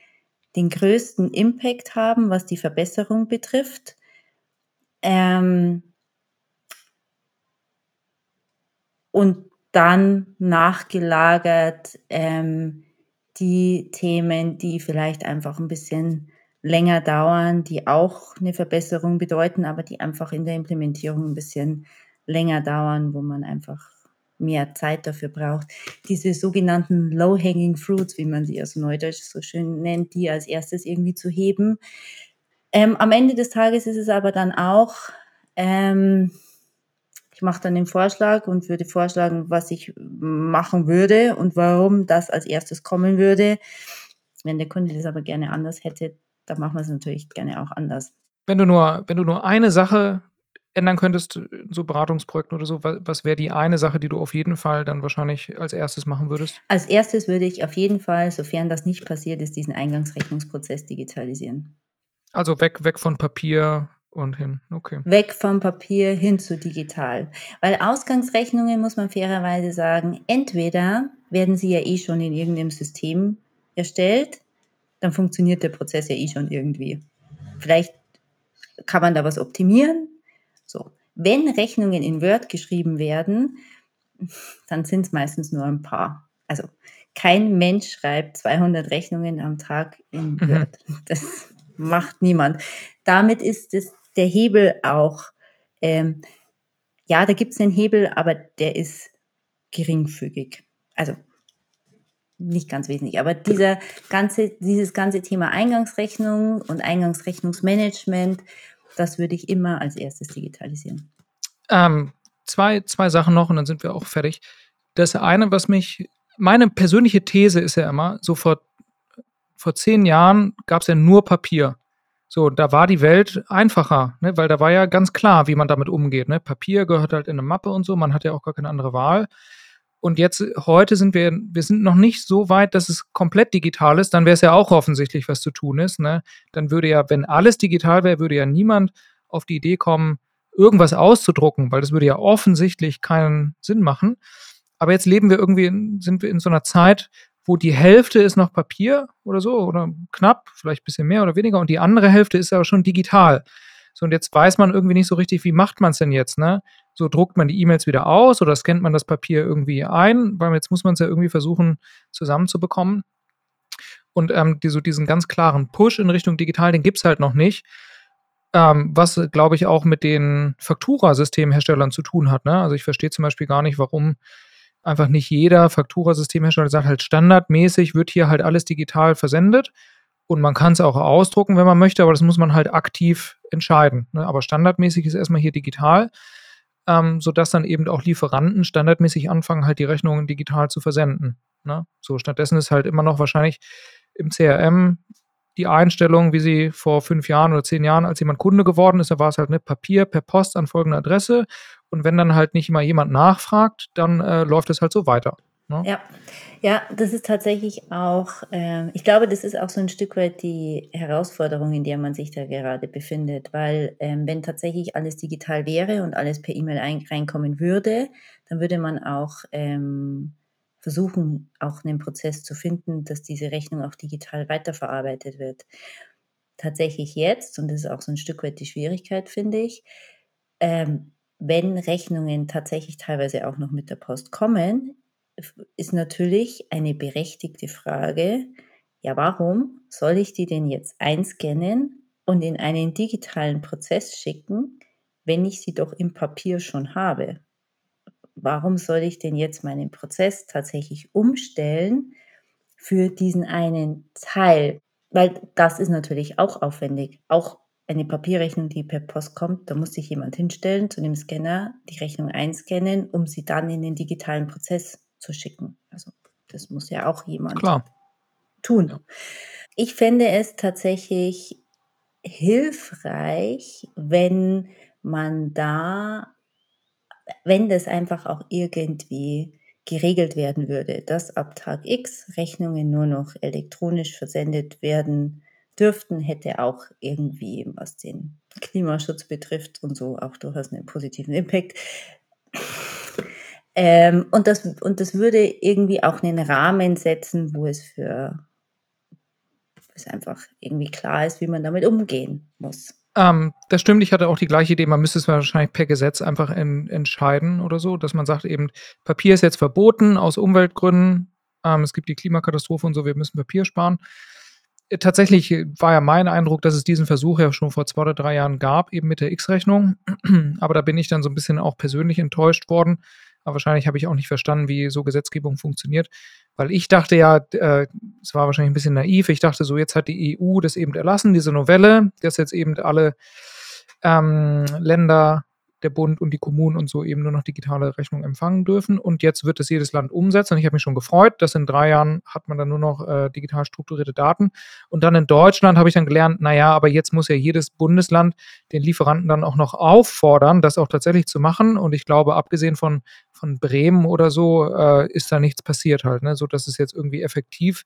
den größten Impact haben, was die Verbesserung betrifft. Ähm, und dann nachgelagert ähm, die Themen, die vielleicht einfach ein bisschen länger dauern, die auch eine Verbesserung bedeuten, aber die einfach in der Implementierung ein bisschen länger dauern, wo man einfach mehr Zeit dafür braucht. Diese sogenannten Low-Hanging Fruits, wie man sie aus Neudeutsch so schön nennt, die als erstes irgendwie zu heben. Ähm, am Ende des Tages ist es aber dann auch ähm, ich mache dann den Vorschlag und würde vorschlagen, was ich machen würde und warum das als erstes kommen würde. Wenn der Kunde das aber gerne anders hätte, dann machen wir es natürlich gerne auch anders. Wenn du nur, wenn du nur eine Sache ändern könntest, so Beratungsprojekten oder so, was wäre die eine Sache, die du auf jeden Fall dann wahrscheinlich als erstes machen würdest? Als erstes würde ich auf jeden Fall, sofern das nicht passiert ist, diesen Eingangsrechnungsprozess digitalisieren. Also weg, weg von Papier, und hin, okay. Weg vom Papier hin zu digital. Weil Ausgangsrechnungen, muss man fairerweise sagen, entweder werden sie ja eh schon in irgendeinem System erstellt, dann funktioniert der Prozess ja eh schon irgendwie. Vielleicht kann man da was optimieren. So. Wenn Rechnungen in Word geschrieben werden, dann sind es meistens nur ein paar. Also kein Mensch schreibt 200 Rechnungen am Tag in mhm. Word. Das macht niemand. Damit ist es der Hebel auch, ähm, ja, da gibt es einen Hebel, aber der ist geringfügig. Also nicht ganz wesentlich, aber dieser ganze, dieses ganze Thema Eingangsrechnung und Eingangsrechnungsmanagement, das würde ich immer als erstes digitalisieren. Ähm, zwei, zwei Sachen noch und dann sind wir auch fertig. Das eine, was mich, meine persönliche These ist ja immer, so vor, vor zehn Jahren gab es ja nur Papier. So, da war die Welt einfacher, ne? weil da war ja ganz klar, wie man damit umgeht. Ne? Papier gehört halt in eine Mappe und so, man hat ja auch gar keine andere Wahl. Und jetzt, heute sind wir, wir sind noch nicht so weit, dass es komplett digital ist. Dann wäre es ja auch offensichtlich, was zu tun ist. Ne? Dann würde ja, wenn alles digital wäre, würde ja niemand auf die Idee kommen, irgendwas auszudrucken, weil das würde ja offensichtlich keinen Sinn machen. Aber jetzt leben wir irgendwie, in, sind wir in so einer Zeit, wo die Hälfte ist noch Papier oder so, oder knapp, vielleicht ein bisschen mehr oder weniger, und die andere Hälfte ist aber schon digital. So, und jetzt weiß man irgendwie nicht so richtig, wie macht man es denn jetzt, ne? So druckt man die E-Mails wieder aus oder scannt man das Papier irgendwie ein, weil jetzt muss man es ja irgendwie versuchen zusammenzubekommen. Und ähm, die, so diesen ganz klaren Push in Richtung digital, den gibt es halt noch nicht. Ähm, was, glaube ich, auch mit den Fakturasystemherstellern zu tun hat. Ne? Also ich verstehe zum Beispiel gar nicht, warum einfach nicht jeder Fakturasystemhersteller sagt, halt standardmäßig wird hier halt alles digital versendet. Und man kann es auch ausdrucken, wenn man möchte, aber das muss man halt aktiv entscheiden. Ne? Aber standardmäßig ist erstmal hier digital ähm, sodass dann eben auch Lieferanten standardmäßig anfangen, halt die Rechnungen digital zu versenden. Ne? So, stattdessen ist halt immer noch wahrscheinlich im CRM die Einstellung, wie sie vor fünf Jahren oder zehn Jahren, als jemand Kunde geworden ist, da war es halt ne, Papier per Post an folgende Adresse. Und wenn dann halt nicht immer jemand nachfragt, dann äh, läuft es halt so weiter. Ne? Ja. ja, das ist tatsächlich auch, äh, ich glaube, das ist auch so ein Stück weit die Herausforderung, in der man sich da gerade befindet, weil ähm, wenn tatsächlich alles digital wäre und alles per E-Mail reinkommen würde, dann würde man auch ähm, versuchen, auch einen Prozess zu finden, dass diese Rechnung auch digital weiterverarbeitet wird. Tatsächlich jetzt, und das ist auch so ein Stück weit die Schwierigkeit, finde ich, ähm, wenn Rechnungen tatsächlich teilweise auch noch mit der Post kommen, ist natürlich eine berechtigte Frage, ja, warum soll ich die denn jetzt einscannen und in einen digitalen Prozess schicken, wenn ich sie doch im Papier schon habe? Warum soll ich denn jetzt meinen Prozess tatsächlich umstellen für diesen einen Teil? Weil das ist natürlich auch aufwendig. Auch eine Papierrechnung, die per Post kommt, da muss sich jemand hinstellen zu dem Scanner, die Rechnung einscannen, um sie dann in den digitalen Prozess zu schicken. Also das muss ja auch jemand Klar. tun. Ja. Ich fände es tatsächlich hilfreich, wenn man da, wenn das einfach auch irgendwie geregelt werden würde, dass ab Tag X Rechnungen nur noch elektronisch versendet werden dürften, hätte auch irgendwie, was den Klimaschutz betrifft und so, auch durchaus einen positiven Impact. Ähm, und, das, und das würde irgendwie auch einen Rahmen setzen, wo es für es einfach irgendwie klar ist, wie man damit umgehen muss. Ähm, das stimmt, ich hatte auch die gleiche Idee, man müsste es wahrscheinlich per Gesetz einfach in, entscheiden oder so, dass man sagt eben, Papier ist jetzt verboten aus Umweltgründen, ähm, es gibt die Klimakatastrophe und so, wir müssen Papier sparen. Äh, tatsächlich war ja mein Eindruck, dass es diesen Versuch ja schon vor zwei oder drei Jahren gab, eben mit der X-Rechnung. Aber da bin ich dann so ein bisschen auch persönlich enttäuscht worden, aber wahrscheinlich habe ich auch nicht verstanden, wie so Gesetzgebung funktioniert. Weil ich dachte ja, äh, es war wahrscheinlich ein bisschen naiv, ich dachte so, jetzt hat die EU das eben erlassen, diese Novelle, dass jetzt eben alle ähm, Länder der Bund und die Kommunen und so eben nur noch digitale Rechnungen empfangen dürfen. Und jetzt wird es jedes Land umsetzen. Und ich habe mich schon gefreut, dass in drei Jahren hat man dann nur noch äh, digital strukturierte Daten. Und dann in Deutschland habe ich dann gelernt, naja, aber jetzt muss ja jedes Bundesland den Lieferanten dann auch noch auffordern, das auch tatsächlich zu machen. Und ich glaube, abgesehen von, von Bremen oder so, äh, ist da nichts passiert halt, ne? so dass es jetzt irgendwie effektiv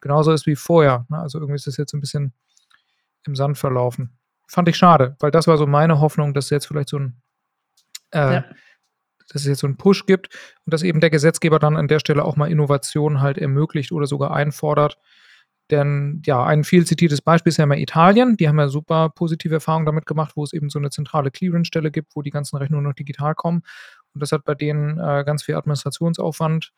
genauso ist wie vorher. Ne? Also irgendwie ist das jetzt ein bisschen im Sand verlaufen. Fand ich schade, weil das war so meine Hoffnung, dass jetzt vielleicht so ein äh, ja. dass es jetzt so einen Push gibt und dass eben der Gesetzgeber dann an der Stelle auch mal Innovationen halt ermöglicht oder sogar einfordert. Denn ja, ein viel zitiertes Beispiel ist ja mal Italien. Die haben ja super positive Erfahrungen damit gemacht, wo es eben so eine zentrale Clearance-Stelle gibt, wo die ganzen Rechnungen noch digital kommen. Und das hat bei denen äh, ganz viel Administrationsaufwand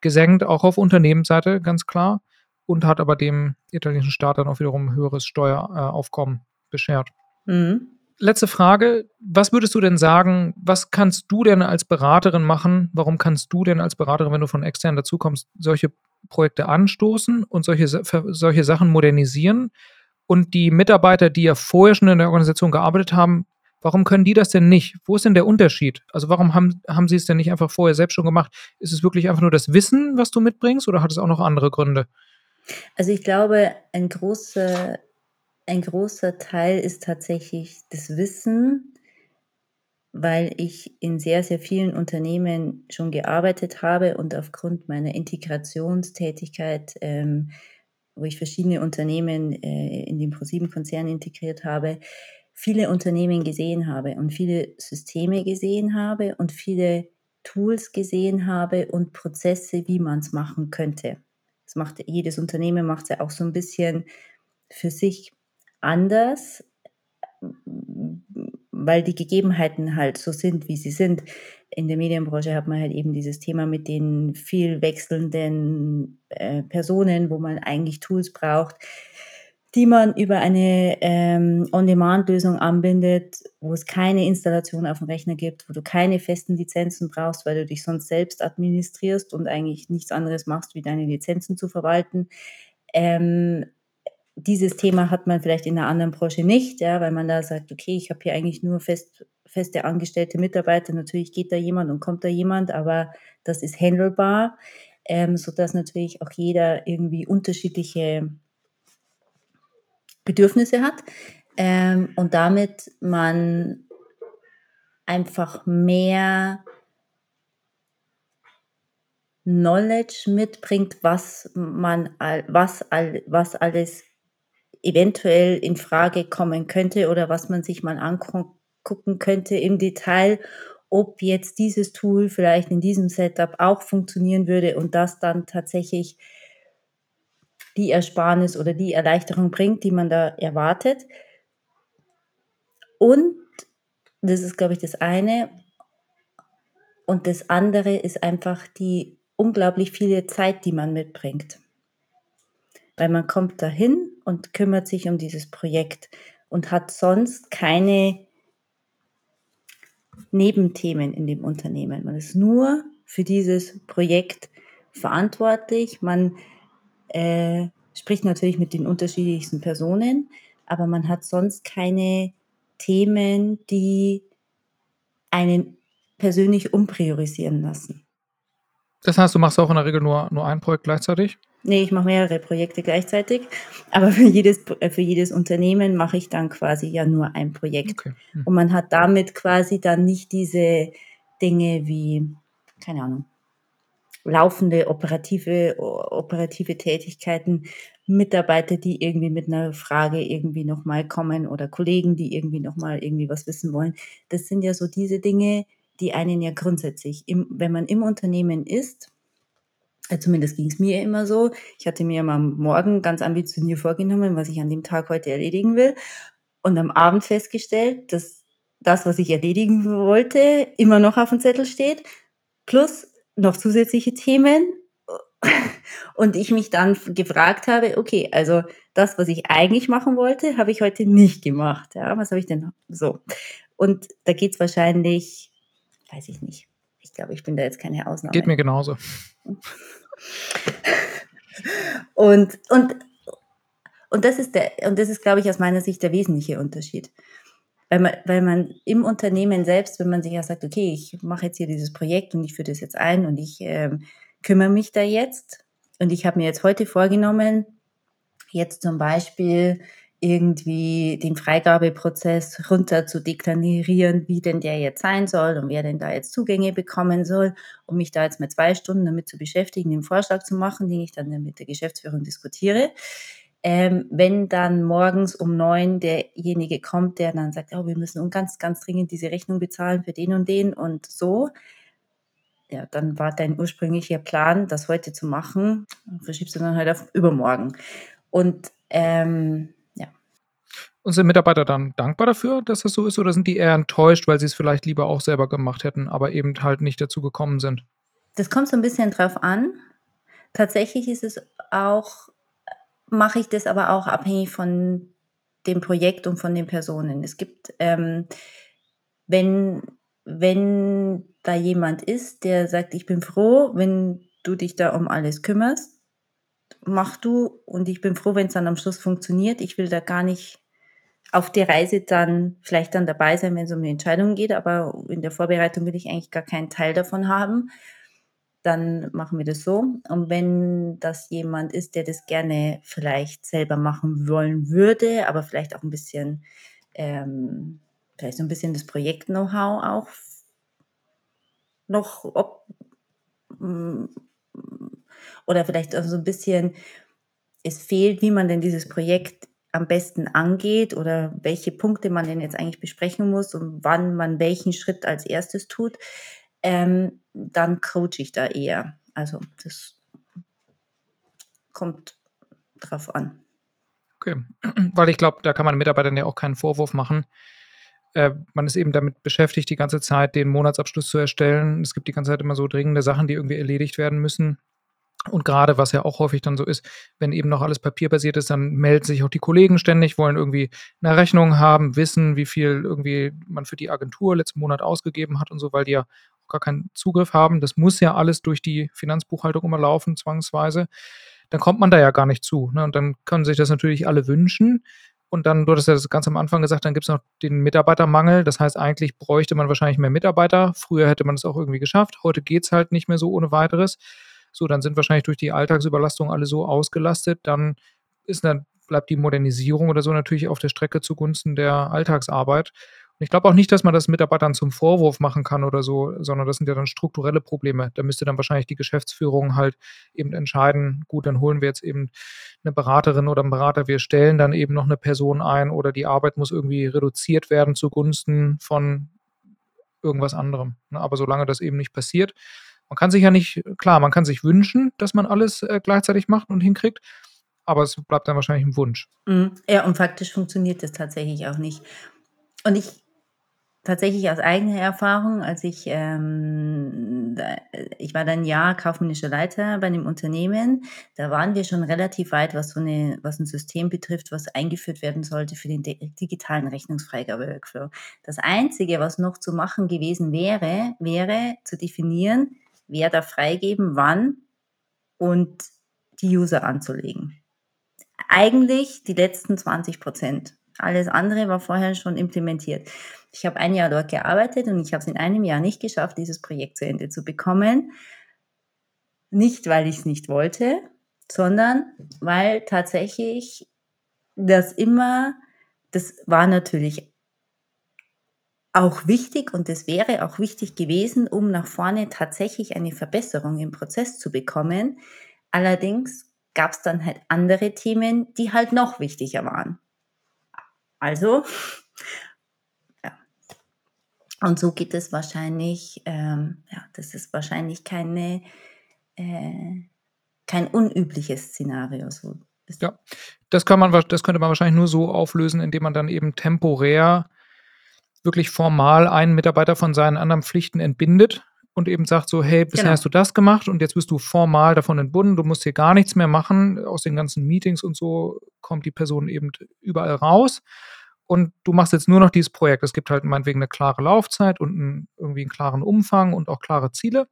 gesenkt, auch auf Unternehmensseite, ganz klar. und hat aber dem italienischen Staat dann auch wiederum höheres Steueraufkommen beschert. Mhm. Letzte Frage. Was würdest du denn sagen, was kannst du denn als Beraterin machen? Warum kannst du denn als Beraterin, wenn du von extern dazukommst, solche Projekte anstoßen und solche, solche Sachen modernisieren? Und die Mitarbeiter, die ja vorher schon in der Organisation gearbeitet haben, warum können die das denn nicht? Wo ist denn der Unterschied? Also warum haben, haben sie es denn nicht einfach vorher selbst schon gemacht? Ist es wirklich einfach nur das Wissen, was du mitbringst, oder hat es auch noch andere Gründe? Also ich glaube, ein großer, ein großer Teil ist tatsächlich das Wissen, weil ich in sehr, sehr vielen Unternehmen schon gearbeitet habe und aufgrund meiner Integrationstätigkeit, ähm, wo ich verschiedene Unternehmen äh, in den ProSieben-Konzern integriert habe, viele Unternehmen gesehen habe und viele Systeme gesehen habe und viele Tools gesehen habe und Prozesse, wie man es machen könnte. Das macht jedes Unternehmen macht es ja auch so ein bisschen für sich anders, weil die Gegebenheiten halt so sind, wie sie sind. In der Medienbranche hat man halt eben dieses Thema mit den viel wechselnden äh, Personen, wo man eigentlich Tools braucht, die man über eine ähm, On-Demand-Lösung anbindet, wo es keine Installation auf dem Rechner gibt, wo du keine festen Lizenzen brauchst, weil du dich sonst selbst administrierst und eigentlich nichts anderes machst, wie deine Lizenzen zu verwalten. Ähm, dieses Thema hat man vielleicht in einer anderen Branche nicht, ja, weil man da sagt, okay, ich habe hier eigentlich nur fest, feste angestellte Mitarbeiter. Natürlich geht da jemand und kommt da jemand, aber das ist handelbar, ähm, sodass natürlich auch jeder irgendwie unterschiedliche Bedürfnisse hat ähm, und damit man einfach mehr Knowledge mitbringt, was man was, was alles eventuell in Frage kommen könnte oder was man sich mal angucken könnte im Detail, ob jetzt dieses Tool vielleicht in diesem Setup auch funktionieren würde und das dann tatsächlich die Ersparnis oder die Erleichterung bringt, die man da erwartet. Und das ist, glaube ich, das eine. Und das andere ist einfach die unglaublich viele Zeit, die man mitbringt. Weil man kommt dahin und kümmert sich um dieses Projekt und hat sonst keine Nebenthemen in dem Unternehmen. Man ist nur für dieses Projekt verantwortlich. Man äh, spricht natürlich mit den unterschiedlichsten Personen, aber man hat sonst keine Themen, die einen persönlich umpriorisieren lassen. Das heißt, du machst auch in der Regel nur, nur ein Projekt gleichzeitig? Nee, ich mache mehrere Projekte gleichzeitig, aber für jedes, für jedes Unternehmen mache ich dann quasi ja nur ein Projekt. Okay. Hm. Und man hat damit quasi dann nicht diese Dinge wie, keine Ahnung, laufende operative, operative Tätigkeiten, Mitarbeiter, die irgendwie mit einer Frage irgendwie nochmal kommen oder Kollegen, die irgendwie nochmal irgendwie was wissen wollen. Das sind ja so diese Dinge, die einen ja grundsätzlich, im, wenn man im Unternehmen ist, äh, zumindest ging es mir immer so, ich hatte mir am Morgen ganz ambitioniert vorgenommen, was ich an dem Tag heute erledigen will. Und am Abend festgestellt, dass das, was ich erledigen wollte, immer noch auf dem Zettel steht, plus noch zusätzliche Themen und ich mich dann gefragt habe, okay, also das, was ich eigentlich machen wollte, habe ich heute nicht gemacht. Ja, was habe ich denn so? Und da geht es wahrscheinlich, weiß ich nicht. Ich glaube, ich bin da jetzt keine Ausnahme. Geht mir genauso. und, und, und das ist der, und das ist, glaube ich, aus meiner Sicht der wesentliche Unterschied weil man, weil man im Unternehmen selbst, wenn man sich ja sagt, okay, ich mache jetzt hier dieses Projekt und ich führe das jetzt ein und ich ähm, kümmere mich da jetzt und ich habe mir jetzt heute vorgenommen, jetzt zum Beispiel irgendwie den Freigabeprozess runter zu deklarieren, wie denn der jetzt sein soll und wer denn da jetzt Zugänge bekommen soll, um mich da jetzt mit zwei Stunden damit zu beschäftigen, den Vorschlag zu machen, den ich dann mit der Geschäftsführung diskutiere. Ähm, wenn dann morgens um neun derjenige kommt, der dann sagt, oh, wir müssen ganz, ganz dringend diese Rechnung bezahlen für den und den und so, ja, dann war dein ursprünglicher Plan, das heute zu machen, verschiebst du dann halt auf übermorgen. Und ähm, ja. Und sind Mitarbeiter dann dankbar dafür, dass das so ist, oder sind die eher enttäuscht, weil sie es vielleicht lieber auch selber gemacht hätten, aber eben halt nicht dazu gekommen sind? Das kommt so ein bisschen drauf an. Tatsächlich ist es auch mache ich das aber auch abhängig von dem Projekt und von den Personen. Es gibt, ähm, wenn, wenn da jemand ist, der sagt, ich bin froh, wenn du dich da um alles kümmerst, mach du und ich bin froh, wenn es dann am Schluss funktioniert. Ich will da gar nicht auf die Reise dann vielleicht dann dabei sein, wenn es um die Entscheidung geht, aber in der Vorbereitung will ich eigentlich gar keinen Teil davon haben. Dann machen wir das so. Und wenn das jemand ist, der das gerne vielleicht selber machen wollen würde, aber vielleicht auch ein bisschen, ähm, vielleicht so ein bisschen das Projekt-Know-how auch noch ob, mm, oder vielleicht auch so ein bisschen, es fehlt, wie man denn dieses Projekt am besten angeht oder welche Punkte man denn jetzt eigentlich besprechen muss und wann man welchen Schritt als erstes tut, ähm, dann coache ich da eher. Also das kommt drauf an. Okay, weil ich glaube, da kann man Mitarbeitern ja auch keinen Vorwurf machen. Äh, man ist eben damit beschäftigt, die ganze Zeit den Monatsabschluss zu erstellen. Es gibt die ganze Zeit immer so dringende Sachen, die irgendwie erledigt werden müssen. Und gerade, was ja auch häufig dann so ist, wenn eben noch alles papierbasiert ist, dann melden sich auch die Kollegen ständig, wollen irgendwie eine Rechnung haben, wissen, wie viel irgendwie man für die Agentur letzten Monat ausgegeben hat und so, weil die ja gar keinen Zugriff haben. Das muss ja alles durch die Finanzbuchhaltung immer laufen, zwangsweise. Dann kommt man da ja gar nicht zu. Ne? Und dann können sich das natürlich alle wünschen. Und dann, du hattest ja das ganz am Anfang gesagt, dann gibt es noch den Mitarbeitermangel. Das heißt, eigentlich bräuchte man wahrscheinlich mehr Mitarbeiter. Früher hätte man es auch irgendwie geschafft. Heute geht es halt nicht mehr so ohne weiteres. So, dann sind wahrscheinlich durch die Alltagsüberlastung alle so ausgelastet, dann ist dann bleibt die Modernisierung oder so natürlich auf der Strecke zugunsten der Alltagsarbeit. Ich glaube auch nicht, dass man das Mitarbeitern zum Vorwurf machen kann oder so, sondern das sind ja dann strukturelle Probleme. Da müsste dann wahrscheinlich die Geschäftsführung halt eben entscheiden, gut, dann holen wir jetzt eben eine Beraterin oder einen Berater, wir stellen dann eben noch eine Person ein oder die Arbeit muss irgendwie reduziert werden zugunsten von irgendwas anderem. Ne, aber solange das eben nicht passiert, man kann sich ja nicht, klar, man kann sich wünschen, dass man alles äh, gleichzeitig macht und hinkriegt, aber es bleibt dann wahrscheinlich ein Wunsch. Mhm. Ja, und faktisch funktioniert das tatsächlich auch nicht. Und ich tatsächlich aus eigener Erfahrung, als ich, ähm, da, ich war dann Jahr kaufmännischer Leiter bei einem Unternehmen, da waren wir schon relativ weit, was so eine, was ein System betrifft, was eingeführt werden sollte für den digitalen Rechnungsfreigabe-Workflow. Das Einzige, was noch zu machen gewesen wäre, wäre zu definieren, wer darf freigeben, wann und die User anzulegen. Eigentlich die letzten 20 Prozent. Alles andere war vorher schon implementiert. Ich habe ein Jahr dort gearbeitet und ich habe es in einem Jahr nicht geschafft, dieses Projekt zu Ende zu bekommen. Nicht, weil ich es nicht wollte, sondern weil tatsächlich das immer, das war natürlich auch wichtig und es wäre auch wichtig gewesen, um nach vorne tatsächlich eine Verbesserung im Prozess zu bekommen. Allerdings gab es dann halt andere Themen, die halt noch wichtiger waren. Also. Und so geht es wahrscheinlich, ähm, ja, das ist wahrscheinlich keine, äh, kein unübliches Szenario. So ja, das kann man, das könnte man wahrscheinlich nur so auflösen, indem man dann eben temporär wirklich formal einen Mitarbeiter von seinen anderen Pflichten entbindet und eben sagt so, hey, bisher genau. hast du das gemacht und jetzt bist du formal davon entbunden, du musst hier gar nichts mehr machen. Aus den ganzen Meetings und so kommt die Person eben überall raus und du machst jetzt nur noch dieses Projekt. Es gibt halt meinetwegen eine klare Laufzeit und einen, irgendwie einen klaren Umfang und auch klare Ziele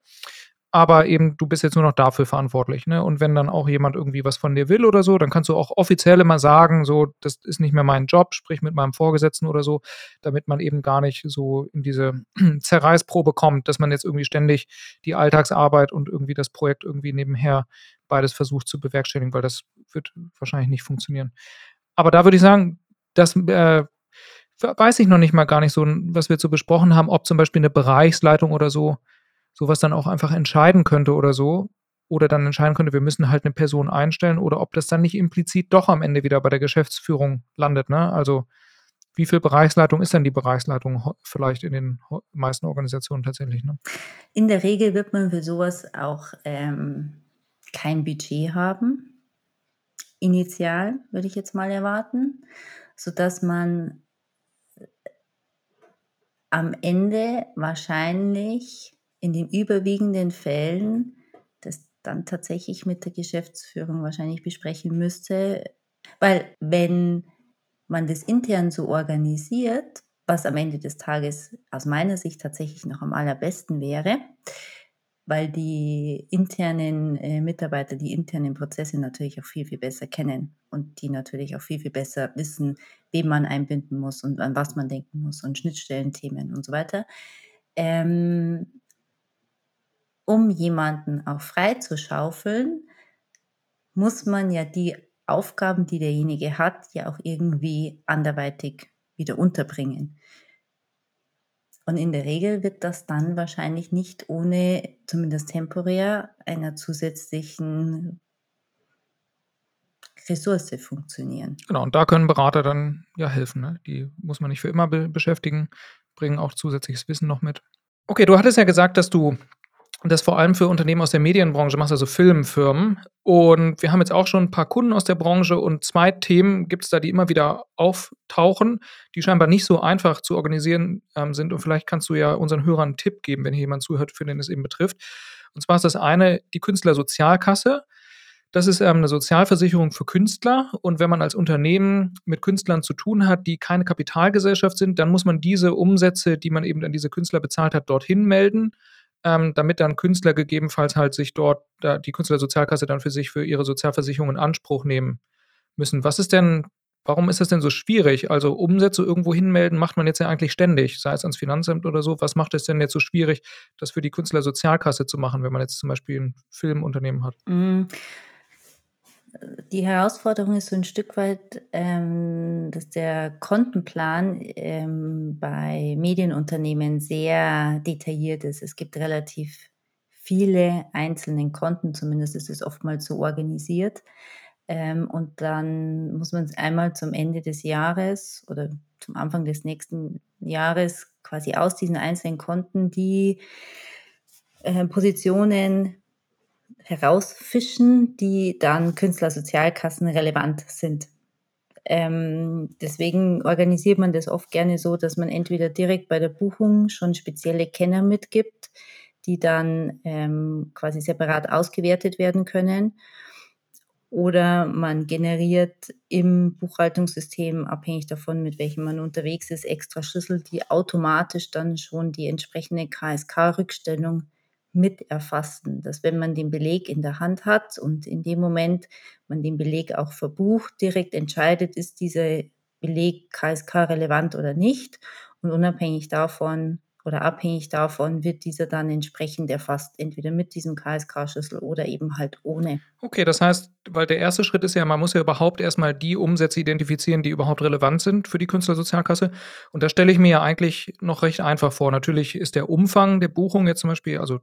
aber eben du bist jetzt nur noch dafür verantwortlich. Ne? Und wenn dann auch jemand irgendwie was von dir will oder so, dann kannst du auch offiziell immer sagen, so, das ist nicht mehr mein Job, sprich mit meinem Vorgesetzten oder so, damit man eben gar nicht so in diese Zerreißprobe kommt, dass man jetzt irgendwie ständig die Alltagsarbeit und irgendwie das Projekt irgendwie nebenher beides versucht zu bewerkstelligen, weil das wird wahrscheinlich nicht funktionieren. Aber da würde ich sagen, das äh, weiß ich noch nicht mal gar nicht so, was wir so besprochen haben, ob zum Beispiel eine Bereichsleitung oder so sowas dann auch einfach entscheiden könnte oder so. Oder dann entscheiden könnte, wir müssen halt eine Person einstellen oder ob das dann nicht implizit doch am Ende wieder bei der Geschäftsführung landet. Ne? Also wie viel Bereichsleitung ist denn die Bereichsleitung vielleicht in den meisten Organisationen tatsächlich? Ne? In der Regel wird man für sowas auch ähm, kein Budget haben. Initial würde ich jetzt mal erwarten, sodass man am Ende wahrscheinlich in den überwiegenden Fällen das dann tatsächlich mit der Geschäftsführung wahrscheinlich besprechen müsste, weil wenn man das intern so organisiert, was am Ende des Tages aus meiner Sicht tatsächlich noch am allerbesten wäre, weil die internen äh, Mitarbeiter die internen Prozesse natürlich auch viel, viel besser kennen und die natürlich auch viel, viel besser wissen, wen man einbinden muss und an was man denken muss und Schnittstellenthemen und so weiter. Ähm, um jemanden auch frei zu schaufeln, muss man ja die Aufgaben, die derjenige hat, ja auch irgendwie anderweitig wieder unterbringen. Und in der Regel wird das dann wahrscheinlich nicht ohne, zumindest temporär, einer zusätzlichen Ressource funktionieren. Genau, und da können Berater dann ja helfen. Ne? Die muss man nicht für immer be beschäftigen, bringen auch zusätzliches Wissen noch mit. Okay, du hattest ja gesagt, dass du das vor allem für Unternehmen aus der Medienbranche machst, also Filmfirmen. Und wir haben jetzt auch schon ein paar Kunden aus der Branche und zwei Themen gibt es da, die immer wieder auftauchen, die scheinbar nicht so einfach zu organisieren ähm, sind. Und vielleicht kannst du ja unseren Hörern einen Tipp geben, wenn hier jemand zuhört, für den es eben betrifft. Und zwar ist das eine die Künstlersozialkasse. Das ist ähm, eine Sozialversicherung für Künstler. Und wenn man als Unternehmen mit Künstlern zu tun hat, die keine Kapitalgesellschaft sind, dann muss man diese Umsätze, die man eben an diese Künstler bezahlt hat, dorthin melden ähm, damit dann Künstler gegebenenfalls halt sich dort, da die Künstlersozialkasse dann für sich für ihre Sozialversicherung in Anspruch nehmen müssen. Was ist denn, warum ist das denn so schwierig? Also Umsätze irgendwo hinmelden macht man jetzt ja eigentlich ständig, sei es ans Finanzamt oder so. Was macht es denn jetzt so schwierig, das für die Künstlersozialkasse zu machen, wenn man jetzt zum Beispiel ein Filmunternehmen hat? Mm die Herausforderung ist so ein Stück weit, ähm, dass der Kontenplan ähm, bei Medienunternehmen sehr detailliert ist. Es gibt relativ viele einzelne Konten, zumindest ist es oftmals so organisiert. Ähm, und dann muss man einmal zum Ende des Jahres oder zum Anfang des nächsten Jahres quasi aus diesen einzelnen Konten die äh, Positionen herausfischen, die dann Künstlersozialkassen relevant sind. Ähm, deswegen organisiert man das oft gerne so, dass man entweder direkt bei der Buchung schon spezielle Kenner mitgibt, die dann ähm, quasi separat ausgewertet werden können. Oder man generiert im Buchhaltungssystem, abhängig davon, mit welchem man unterwegs ist, extra Schlüssel, die automatisch dann schon die entsprechende KSK-Rückstellung mit erfassen, dass wenn man den Beleg in der Hand hat und in dem Moment man den Beleg auch verbucht, direkt entscheidet, ist dieser Beleg KSK relevant oder nicht. Und unabhängig davon oder abhängig davon wird dieser dann entsprechend erfasst, entweder mit diesem KSK-Schlüssel oder eben halt ohne. Okay, das heißt, weil der erste Schritt ist ja, man muss ja überhaupt erstmal die Umsätze identifizieren, die überhaupt relevant sind für die Künstlersozialkasse. Und da stelle ich mir ja eigentlich noch recht einfach vor. Natürlich ist der Umfang der Buchung jetzt zum Beispiel, also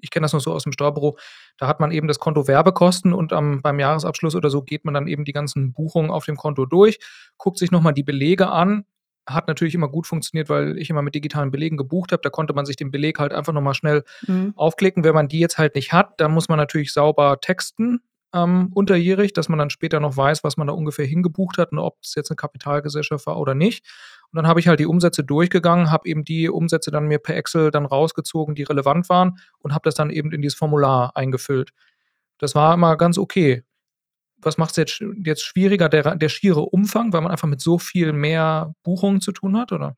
ich kenne das noch so aus dem Steuerbüro, da hat man eben das Konto Werbekosten und am, beim Jahresabschluss oder so geht man dann eben die ganzen Buchungen auf dem Konto durch, guckt sich nochmal die Belege an, hat natürlich immer gut funktioniert, weil ich immer mit digitalen Belegen gebucht habe. Da konnte man sich den Beleg halt einfach nochmal schnell mhm. aufklicken. Wenn man die jetzt halt nicht hat, dann muss man natürlich sauber texten ähm, unterjährig, dass man dann später noch weiß, was man da ungefähr hingebucht hat und ob es jetzt eine Kapitalgesellschaft war oder nicht. Und dann habe ich halt die Umsätze durchgegangen, habe eben die Umsätze dann mir per Excel dann rausgezogen, die relevant waren und habe das dann eben in dieses Formular eingefüllt. Das war immer ganz okay was macht es jetzt, jetzt schwieriger, der, der schiere Umfang, weil man einfach mit so viel mehr Buchungen zu tun hat, oder?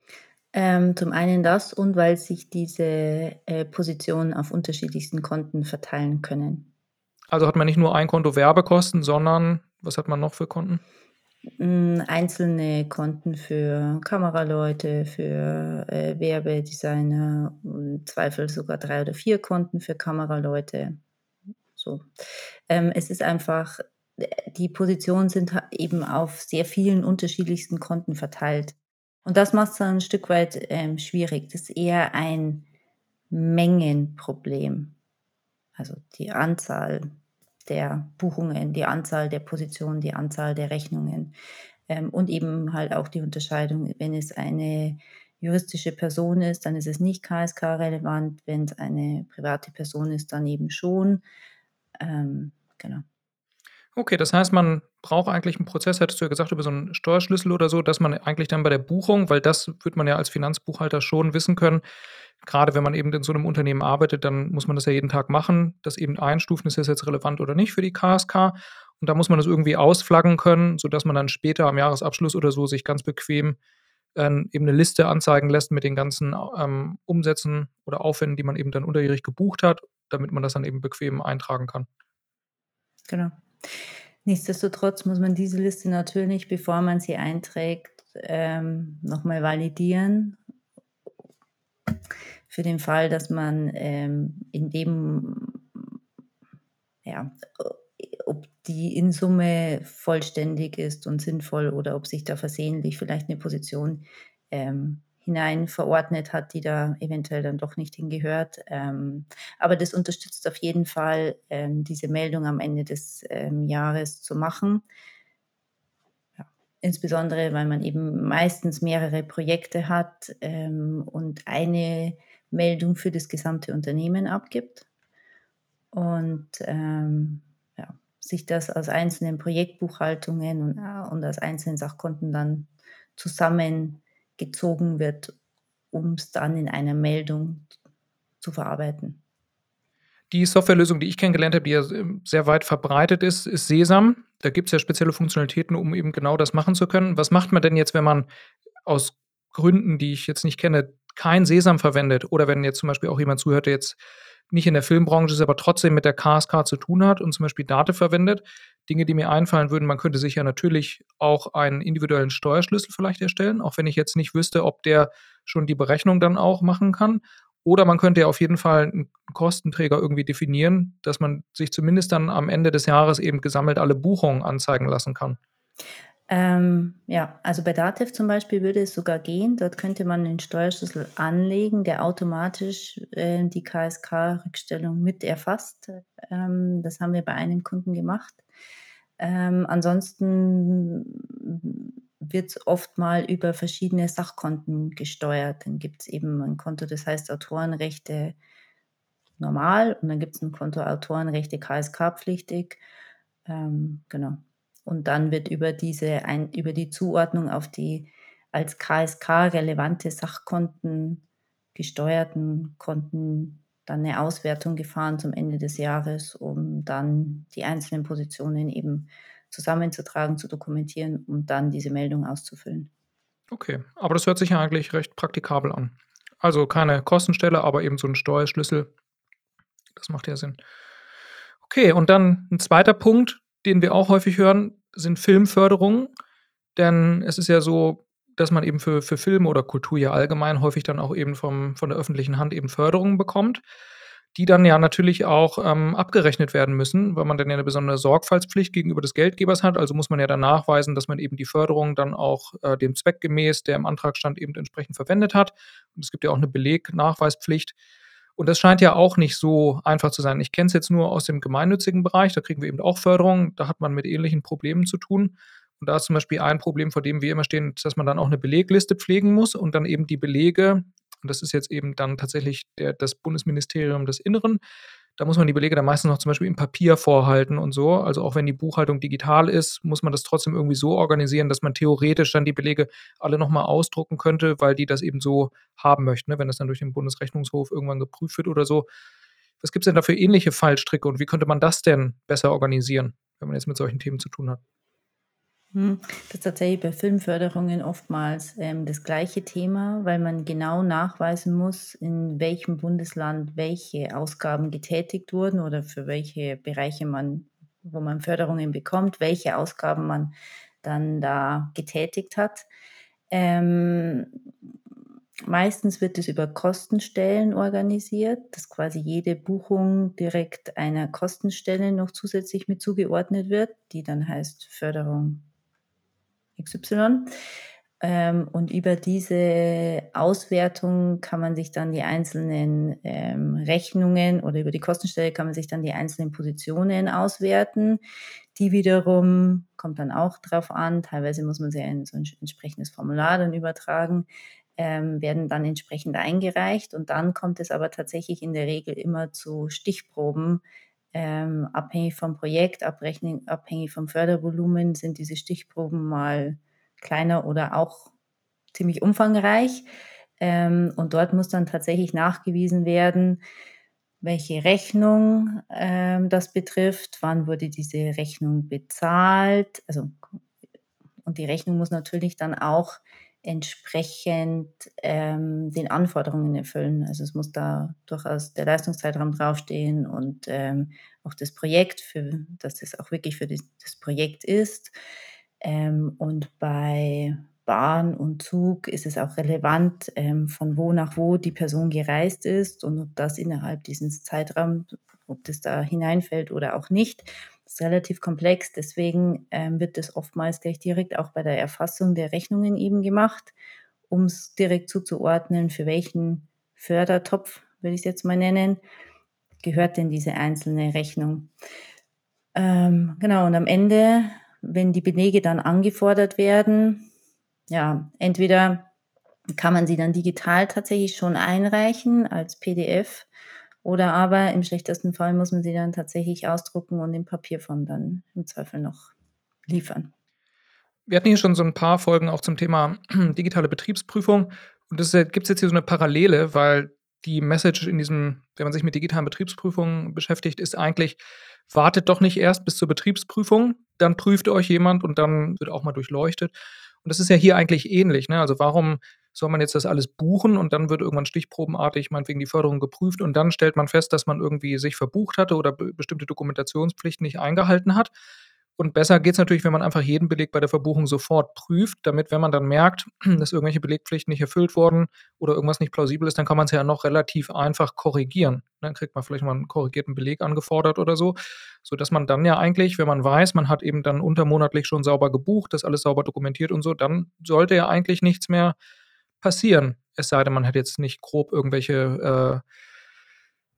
Ähm, zum einen das und weil sich diese äh, Positionen auf unterschiedlichsten Konten verteilen können. Also hat man nicht nur ein Konto Werbekosten, sondern was hat man noch für Konten? Hm, einzelne Konten für Kameraleute, für äh, Werbedesigner, im Zweifel sogar drei oder vier Konten für Kameraleute. So. Ähm, es ist einfach die Positionen sind eben auf sehr vielen unterschiedlichsten Konten verteilt. Und das macht es dann ein Stück weit ähm, schwierig. Das ist eher ein Mengenproblem. Also die Anzahl der Buchungen, die Anzahl der Positionen, die Anzahl der Rechnungen ähm, und eben halt auch die Unterscheidung, wenn es eine juristische Person ist, dann ist es nicht KSK-relevant, wenn es eine private Person ist, dann eben schon. Ähm, genau. Okay, das heißt, man brauche eigentlich einen Prozess, hattest du ja gesagt, über so einen Steuerschlüssel oder so, dass man eigentlich dann bei der Buchung weil das wird man ja als Finanzbuchhalter schon wissen können, Gerade wenn man eben in so einem Unternehmen arbeitet, dann muss man das ja jeden Tag machen, das eben einstufen, ist das jetzt relevant oder nicht für die KSK. Und da muss man das irgendwie ausflaggen können, sodass man dann später am Jahresabschluss oder so sich ganz bequem ähm, eben eine Liste anzeigen lässt mit den ganzen ähm, Umsätzen oder Aufwänden, die man eben dann unterjährig gebucht hat, damit man das dann eben bequem eintragen kann. Genau. Nichtsdestotrotz muss man diese Liste natürlich, bevor man sie einträgt, ähm, nochmal validieren. Für den Fall, dass man ähm, in dem, ja, ob die in Summe vollständig ist und sinnvoll oder ob sich da versehentlich vielleicht eine Position ähm, hinein verordnet hat, die da eventuell dann doch nicht hingehört. Ähm, aber das unterstützt auf jeden Fall, ähm, diese Meldung am Ende des ähm, Jahres zu machen. Ja, insbesondere, weil man eben meistens mehrere Projekte hat ähm, und eine Meldung für das gesamte Unternehmen abgibt und ähm, ja, sich das aus einzelnen Projektbuchhaltungen und, äh, und aus einzelnen Sachkonten dann zusammengezogen wird, um es dann in einer Meldung zu verarbeiten. Die Softwarelösung, die ich kennengelernt habe, die ja sehr weit verbreitet ist, ist Sesam. Da gibt es ja spezielle Funktionalitäten, um eben genau das machen zu können. Was macht man denn jetzt, wenn man aus Gründen, die ich jetzt nicht kenne, kein Sesam verwendet oder wenn jetzt zum Beispiel auch jemand zuhört, der jetzt nicht in der Filmbranche ist, aber trotzdem mit der KSK zu tun hat und zum Beispiel Date verwendet. Dinge, die mir einfallen würden, man könnte sich ja natürlich auch einen individuellen Steuerschlüssel vielleicht erstellen, auch wenn ich jetzt nicht wüsste, ob der schon die Berechnung dann auch machen kann. Oder man könnte ja auf jeden Fall einen Kostenträger irgendwie definieren, dass man sich zumindest dann am Ende des Jahres eben gesammelt alle Buchungen anzeigen lassen kann. Ähm, ja, also bei Dativ zum Beispiel würde es sogar gehen. Dort könnte man einen Steuerschlüssel anlegen, der automatisch äh, die KSK-Rückstellung mit erfasst. Ähm, das haben wir bei einem Kunden gemacht. Ähm, ansonsten wird es oft mal über verschiedene Sachkonten gesteuert. Dann gibt es eben ein Konto, das heißt Autorenrechte normal und dann gibt es ein Konto Autorenrechte KSK-pflichtig. Ähm, genau. Und dann wird über diese ein, über die Zuordnung auf die als KSK relevante Sachkonten gesteuerten Konten dann eine Auswertung gefahren zum Ende des Jahres, um dann die einzelnen Positionen eben zusammenzutragen, zu dokumentieren und dann diese Meldung auszufüllen. Okay, aber das hört sich ja eigentlich recht praktikabel an. Also keine Kostenstelle, aber eben so ein Steuerschlüssel. Das macht ja Sinn. Okay, und dann ein zweiter Punkt, den wir auch häufig hören, sind Filmförderungen. Denn es ist ja so, dass man eben für, für Filme oder Kultur ja allgemein häufig dann auch eben vom, von der öffentlichen Hand eben Förderungen bekommt, die dann ja natürlich auch ähm, abgerechnet werden müssen, weil man dann ja eine besondere Sorgfaltspflicht gegenüber des Geldgebers hat. Also muss man ja dann nachweisen, dass man eben die Förderung dann auch äh, dem Zweck gemäß, der im Antrag stand, eben entsprechend verwendet hat. Und es gibt ja auch eine Belegnachweispflicht. Und das scheint ja auch nicht so einfach zu sein. Ich kenne es jetzt nur aus dem gemeinnützigen Bereich, da kriegen wir eben auch Förderung, da hat man mit ähnlichen Problemen zu tun. Und da ist zum Beispiel ein Problem, vor dem wir immer stehen, dass man dann auch eine Belegliste pflegen muss und dann eben die Belege, und das ist jetzt eben dann tatsächlich der, das Bundesministerium des Inneren, da muss man die Belege dann meistens noch zum Beispiel im Papier vorhalten und so. Also auch wenn die Buchhaltung digital ist, muss man das trotzdem irgendwie so organisieren, dass man theoretisch dann die Belege alle nochmal ausdrucken könnte, weil die das eben so haben möchten, ne? wenn das dann durch den Bundesrechnungshof irgendwann geprüft wird oder so. Was gibt es denn da für ähnliche Fallstricke und wie könnte man das denn besser organisieren, wenn man jetzt mit solchen Themen zu tun hat? Hm, das ist tatsächlich bei Filmförderungen oftmals ähm, das gleiche Thema, weil man genau nachweisen muss, in welchem Bundesland welche Ausgaben getätigt wurden oder für welche Bereiche man, wo man Förderungen bekommt, welche Ausgaben man dann da getätigt hat. Ähm, meistens wird es über Kostenstellen organisiert, dass quasi jede Buchung direkt einer Kostenstelle noch zusätzlich mit zugeordnet wird, die dann heißt Förderung XY. Ähm, und über diese Auswertung kann man sich dann die einzelnen ähm, Rechnungen oder über die Kostenstelle kann man sich dann die einzelnen Positionen auswerten. Die wiederum kommt dann auch drauf an. Teilweise muss man sie in so ein entsprechendes Formular dann übertragen, ähm, werden dann entsprechend eingereicht. Und dann kommt es aber tatsächlich in der Regel immer zu Stichproben, Ähm, abhängig vom Projekt, abhängig vom Fördervolumen sind diese Stichproben mal kleiner oder auch ziemlich umfangreich. Ähm, und dort muss dann tatsächlich nachgewiesen werden, welche Rechnung ähm, das betrifft, wann wurde diese Rechnung bezahlt. Also, und die Rechnung muss natürlich dann auch entsprechend ähm, den Anforderungen erfüllen. Also es muss da durchaus der Leistungszeitraum draufstehen und ähm, auch das Projekt, für, dass das auch wirklich für das, das Projekt ist. Ähm, und bei Bahn und Zug ist es auch relevant, ähm, von wo nach wo die Person gereist ist und ob das innerhalb dieses Zeitraums, ob das da hineinfällt oder auch nicht. Das ist relativ komplex, deswegen ähm, wird das oftmals gleich direkt auch bei der Erfassung der Rechnungen eben gemacht, um es direkt zuzuordnen, für welchen Fördertopf, würde ich es jetzt mal nennen, gehört denn diese einzelne Rechnung. Ähm, genau, und am Ende, wenn die Belege dann angefordert werden, ja, entweder kann man sie dann digital tatsächlich schon einreichen als PDF oder aber im schlechtesten Fall muss man sie dann tatsächlich ausdrucken und in Papierform dann im Zweifel noch liefern. Wir hatten hier schon so ein paar Folgen auch zum Thema digitale Betriebsprüfung und es gibt jetzt hier so eine Parallele, weil die Message in diesem, wenn man sich mit digitalen Betriebsprüfungen beschäftigt, ist eigentlich, wartet doch nicht erst bis zur Betriebsprüfung, dann prüft euch jemand und dann wird auch mal durchleuchtet. Und das ist ja hier eigentlich ähnlich. Ne? Also warum soll man jetzt das alles buchen und dann wird irgendwann stichprobenartig meinetwegen die Förderung geprüft und dann stellt man fest, dass man irgendwie sich verbucht hatte oder bestimmte Dokumentationspflichten nicht eingehalten hat. Und besser geht es natürlich, wenn man einfach jeden Beleg bei der Verbuchung sofort prüft, damit, wenn man dann merkt, dass irgendwelche Belegpflichten nicht erfüllt wurden oder irgendwas nicht plausibel ist, dann kann man es ja noch relativ einfach korrigieren. Dann kriegt man vielleicht mal einen korrigierten Beleg angefordert oder so, sodass man dann ja eigentlich, wenn man weiß, man hat eben dann untermonatlich schon sauber gebucht, das alles sauber dokumentiert und so, dann sollte ja eigentlich nichts mehr passieren. Es sei denn, man hat jetzt nicht grob irgendwelche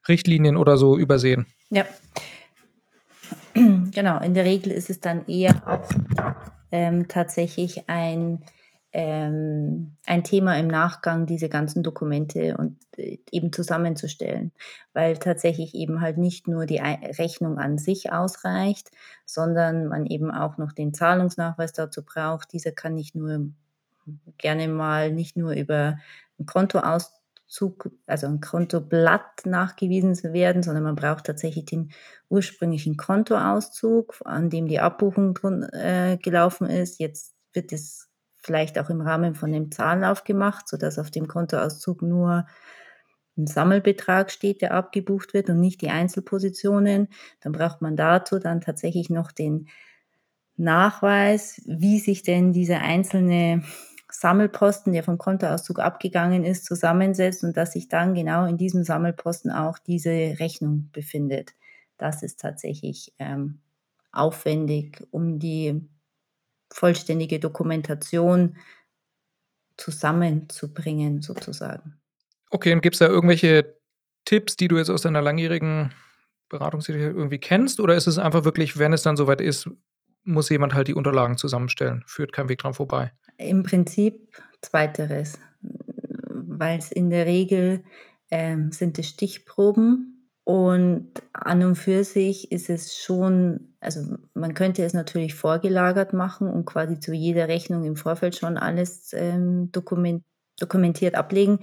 äh, Richtlinien oder so übersehen. Ja, Genau, in der Regel ist es dann eher auch ähm, tatsächlich ein, ähm, ein Thema im Nachgang, diese ganzen Dokumente und äh, eben zusammenzustellen, weil tatsächlich eben halt nicht nur die Rechnung an sich ausreicht, sondern man eben auch noch den Zahlungsnachweis dazu braucht. Dieser kann nicht nur gerne mal nicht nur über ein Konto aus Zug, also ein Kontoblatt nachgewiesen zu werden, sondern man braucht tatsächlich den ursprünglichen Kontoauszug, an dem die Abbuchung äh, gelaufen ist. Jetzt wird es vielleicht auch im Rahmen von dem Zahlenlauf gemacht, sodass auf dem Kontoauszug nur ein Sammelbetrag steht, der abgebucht wird und nicht die Einzelpositionen. Dann braucht man dazu dann tatsächlich noch den Nachweis, wie sich denn diese einzelne Sammelposten, der vom Kontoauszug abgegangen ist, zusammensetzt und dass sich dann genau in diesem Sammelposten auch diese Rechnung befindet. Das ist tatsächlich ähm, aufwendig, um die vollständige Dokumentation zusammenzubringen, sozusagen. Okay, und gibt es da irgendwelche Tipps, die du jetzt aus deiner langjährigen Beratungstätigkeit irgendwie kennst? Oder ist es einfach wirklich, wenn es dann soweit ist, muss jemand halt die Unterlagen zusammenstellen? Führt kein Weg dran vorbei? Im Prinzip zweiteres, weil es in der Regel ähm, sind es Stichproben und an und für sich ist es schon, also man könnte es natürlich vorgelagert machen und quasi zu jeder Rechnung im Vorfeld schon alles ähm, dokument, dokumentiert ablegen.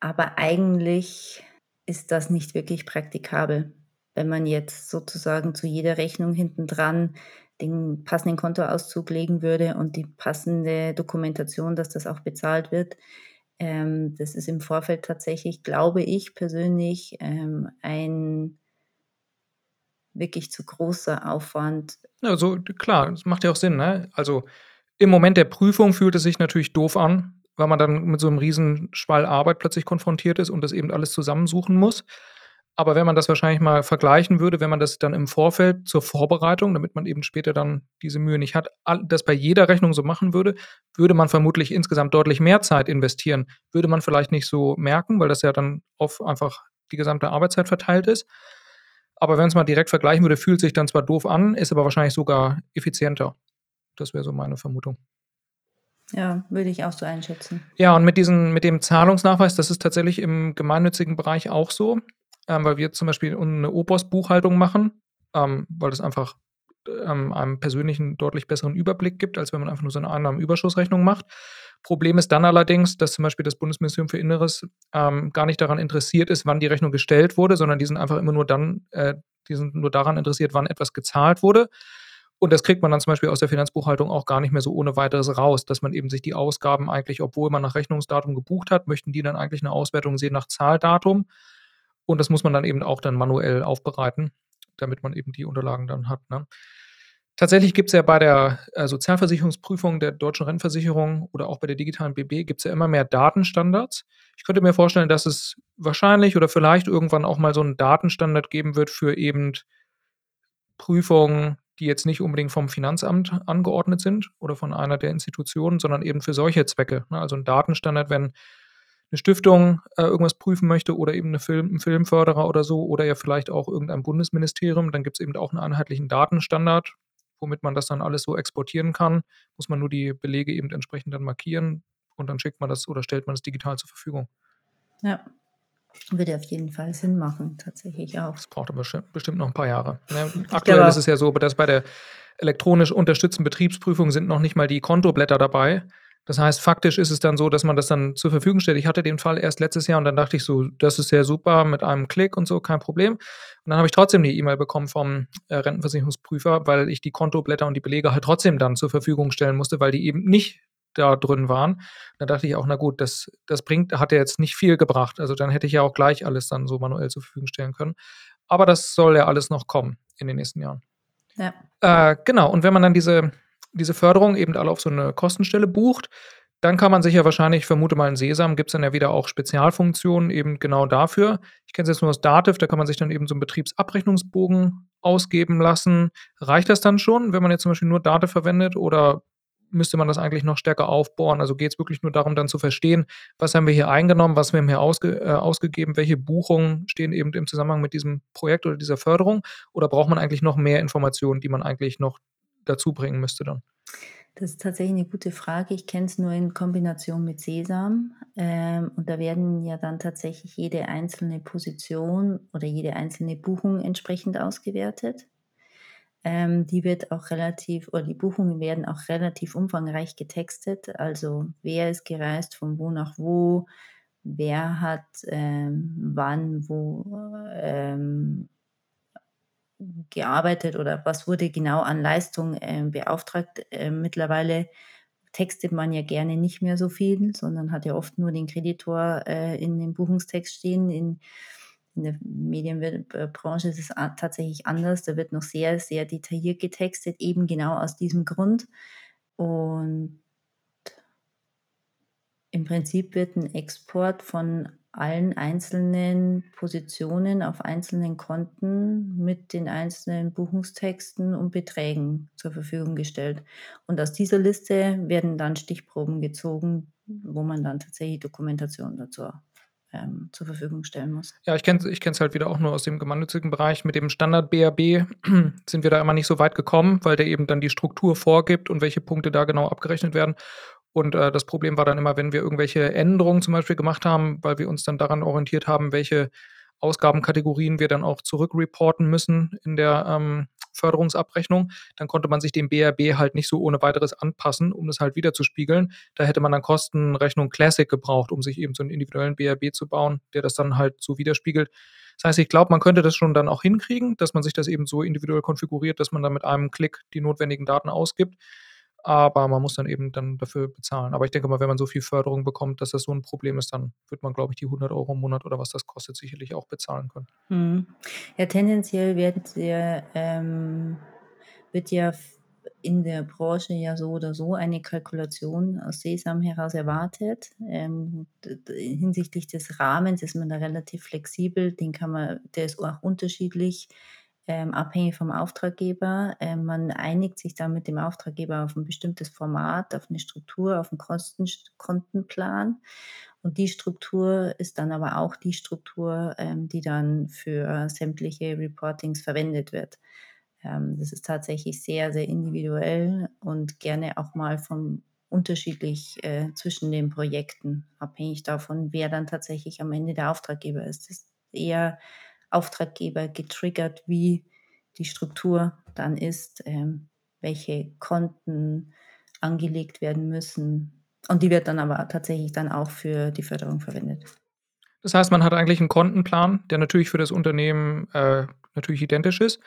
Aber eigentlich ist das nicht wirklich praktikabel, wenn man jetzt sozusagen zu jeder Rechnung hinten dran den passenden Kontoauszug legen würde und die passende Dokumentation, dass das auch bezahlt wird. Ähm, das ist im Vorfeld tatsächlich, glaube ich persönlich, ähm, ein wirklich zu großer Aufwand. Also klar, das macht ja auch Sinn. Ne? Also im Moment der Prüfung fühlt es sich natürlich doof an, weil man dann mit so einem riesen Schwall Arbeit plötzlich konfrontiert ist und das eben alles zusammensuchen muss. Aber wenn man das wahrscheinlich mal vergleichen würde, wenn man das dann im Vorfeld zur Vorbereitung, damit man eben später dann diese Mühe nicht hat, das bei jeder Rechnung so machen würde, würde man vermutlich insgesamt deutlich mehr Zeit investieren. Würde man vielleicht nicht so merken, weil das ja dann auf einfach die gesamte Arbeitszeit verteilt ist. Aber wenn es mal direkt vergleichen würde, fühlt sich dann zwar doof an, ist aber wahrscheinlich sogar effizienter. Das wäre so meine Vermutung. Ja, würde ich auch so einschätzen. Ja, und mit, diesen, mit dem Zahlungsnachweis, das ist tatsächlich im gemeinnützigen Bereich auch so. Ähm, weil wir zum Beispiel eine Opos-Buchhaltung machen, ähm, weil das einfach ähm, einem persönlichen deutlich besseren Überblick gibt, als wenn man einfach nur so eine Einnahmenüberschussrechnung macht. Problem ist dann allerdings, dass zum Beispiel das Bundesministerium für Inneres ähm, gar nicht daran interessiert ist, wann die Rechnung gestellt wurde, sondern die sind einfach immer nur dann, äh, die sind nur daran interessiert, wann etwas gezahlt wurde. Und das kriegt man dann zum Beispiel aus der Finanzbuchhaltung auch gar nicht mehr so ohne weiteres raus, dass man eben sich die Ausgaben eigentlich, obwohl man nach Rechnungsdatum gebucht hat, möchten die dann eigentlich eine Auswertung sehen nach Zahldatum. Und das muss man dann eben auch dann manuell aufbereiten, damit man eben die Unterlagen dann hat. Ne? Tatsächlich gibt es ja bei der äh, Sozialversicherungsprüfung der deutschen Rentenversicherung oder auch bei der digitalen BB gibt es ja immer mehr Datenstandards. Ich könnte mir vorstellen, dass es wahrscheinlich oder vielleicht irgendwann auch mal so einen Datenstandard geben wird für eben Prüfungen, die jetzt nicht unbedingt vom Finanzamt angeordnet sind oder von einer der Institutionen, sondern eben für solche Zwecke. Ne? Also ein Datenstandard, wenn eine Stiftung äh, irgendwas prüfen möchte oder eben eine Film, ein Filmförderer oder so oder ja vielleicht auch irgendein Bundesministerium, dann gibt es eben auch einen einheitlichen Datenstandard, womit man das dann alles so exportieren kann. Muss man nur die Belege eben entsprechend dann markieren und dann schickt man das oder stellt man das digital zur Verfügung. Ja, würde auf jeden Fall Sinn machen, tatsächlich auch. Das braucht aber bestimmt noch ein paar Jahre. Ja, aktuell ist es ja so, dass bei der elektronisch unterstützten Betriebsprüfung sind noch nicht mal die Kontoblätter dabei. Das heißt, faktisch ist es dann so, dass man das dann zur Verfügung stellt. Ich hatte den Fall erst letztes Jahr und dann dachte ich so, das ist sehr super mit einem Klick und so, kein Problem. Und dann habe ich trotzdem die E-Mail bekommen vom äh, Rentenversicherungsprüfer, weil ich die Kontoblätter und die Belege halt trotzdem dann zur Verfügung stellen musste, weil die eben nicht da drin waren. Da dachte ich auch, na gut, das, das bringt, hat ja jetzt nicht viel gebracht. Also dann hätte ich ja auch gleich alles dann so manuell zur Verfügung stellen können. Aber das soll ja alles noch kommen in den nächsten Jahren. Ja. Äh, genau, und wenn man dann diese diese Förderung eben alle auf so eine Kostenstelle bucht, dann kann man sich ja wahrscheinlich, vermute mal in Sesam, gibt es dann ja wieder auch Spezialfunktionen eben genau dafür. Ich kenne es jetzt nur aus Dativ, da kann man sich dann eben so einen Betriebsabrechnungsbogen ausgeben lassen. Reicht das dann schon, wenn man jetzt zum Beispiel nur Dativ verwendet oder müsste man das eigentlich noch stärker aufbohren? Also geht es wirklich nur darum, dann zu verstehen, was haben wir hier eingenommen, was haben wir hier ausge, äh, ausgegeben, welche Buchungen stehen eben im Zusammenhang mit diesem Projekt oder dieser Förderung? Oder braucht man eigentlich noch mehr Informationen, die man eigentlich noch dazu bringen müsste dann? Das ist tatsächlich eine gute Frage. Ich kenne es nur in Kombination mit Sesam. Ähm, und da werden ja dann tatsächlich jede einzelne Position oder jede einzelne Buchung entsprechend ausgewertet. Ähm, die wird auch relativ, oder die Buchungen werden auch relativ umfangreich getextet. Also wer ist gereist, von wo nach wo, wer hat ähm, wann, wo ähm, gearbeitet oder was wurde genau an Leistung äh, beauftragt. Äh, mittlerweile textet man ja gerne nicht mehr so viel, sondern hat ja oft nur den Kreditor äh, in dem Buchungstext stehen. In, in der Medienbranche ist es tatsächlich anders. Da wird noch sehr, sehr detailliert getextet, eben genau aus diesem Grund. Und im Prinzip wird ein Export von allen einzelnen Positionen auf einzelnen Konten mit den einzelnen Buchungstexten und Beträgen zur Verfügung gestellt. Und aus dieser Liste werden dann Stichproben gezogen, wo man dann tatsächlich Dokumentation dazu ähm, zur Verfügung stellen muss. Ja, ich kenne es halt wieder auch nur aus dem gemeinnützigen Bereich. Mit dem Standard BAB sind wir da immer nicht so weit gekommen, weil der eben dann die Struktur vorgibt und welche Punkte da genau abgerechnet werden. Und äh, das Problem war dann immer, wenn wir irgendwelche Änderungen zum Beispiel gemacht haben, weil wir uns dann daran orientiert haben, welche Ausgabenkategorien wir dann auch zurückreporten müssen in der ähm, Förderungsabrechnung, dann konnte man sich dem BRB halt nicht so ohne weiteres anpassen, um das halt wieder zu spiegeln. Da hätte man dann Kostenrechnung Classic gebraucht, um sich eben so einen individuellen BRB zu bauen, der das dann halt so widerspiegelt. Das heißt, ich glaube, man könnte das schon dann auch hinkriegen, dass man sich das eben so individuell konfiguriert, dass man dann mit einem Klick die notwendigen Daten ausgibt aber man muss dann eben dann dafür bezahlen. Aber ich denke mal, wenn man so viel Förderung bekommt, dass das so ein Problem ist, dann wird man, glaube ich, die 100 Euro im Monat oder was das kostet, sicherlich auch bezahlen können. Mhm. Ja, tendenziell wird, der, ähm, wird ja in der Branche ja so oder so eine Kalkulation aus Sesam heraus erwartet. Ähm, hinsichtlich des Rahmens ist man da relativ flexibel, den kann man, der ist auch unterschiedlich ähm, abhängig vom Auftraggeber. Ähm, man einigt sich dann mit dem Auftraggeber auf ein bestimmtes Format, auf eine Struktur, auf einen Kostenkontenplan. Und die Struktur ist dann aber auch die Struktur, ähm, die dann für sämtliche Reportings verwendet wird. Ähm, das ist tatsächlich sehr, sehr individuell und gerne auch mal vom unterschiedlich äh, zwischen den Projekten, abhängig davon, wer dann tatsächlich am Ende der Auftraggeber ist. Das ist eher Auftraggeber getriggert, wie die Struktur dann ist, ähm, welche Konten angelegt werden müssen. Und die wird dann aber tatsächlich dann auch für die Förderung verwendet. Das heißt, man hat eigentlich einen Kontenplan, der natürlich für das Unternehmen äh, natürlich identisch ist,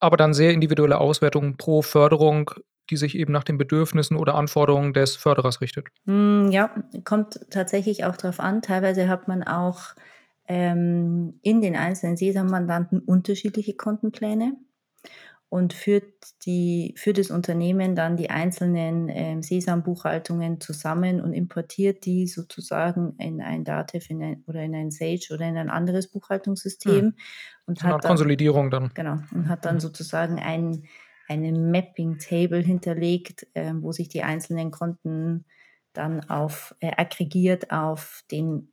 aber dann sehr individuelle Auswertungen pro Förderung, die sich eben nach den Bedürfnissen oder Anforderungen des Förderers richtet. Mm, ja, kommt tatsächlich auch darauf an. Teilweise hat man auch ähm, in den einzelnen SESAM-Mandanten unterschiedliche Kontenpläne und führt, die, führt das Unternehmen dann die einzelnen ähm, Sesam-Buchhaltungen zusammen und importiert die sozusagen in ein Dativ in ein, oder in ein Sage oder in ein anderes Buchhaltungssystem. Hm. Und so hat dann, Konsolidierung dann. Genau, und hat dann hm. sozusagen ein, eine Mapping-Table hinterlegt, äh, wo sich die einzelnen Konten dann auf, äh, aggregiert auf den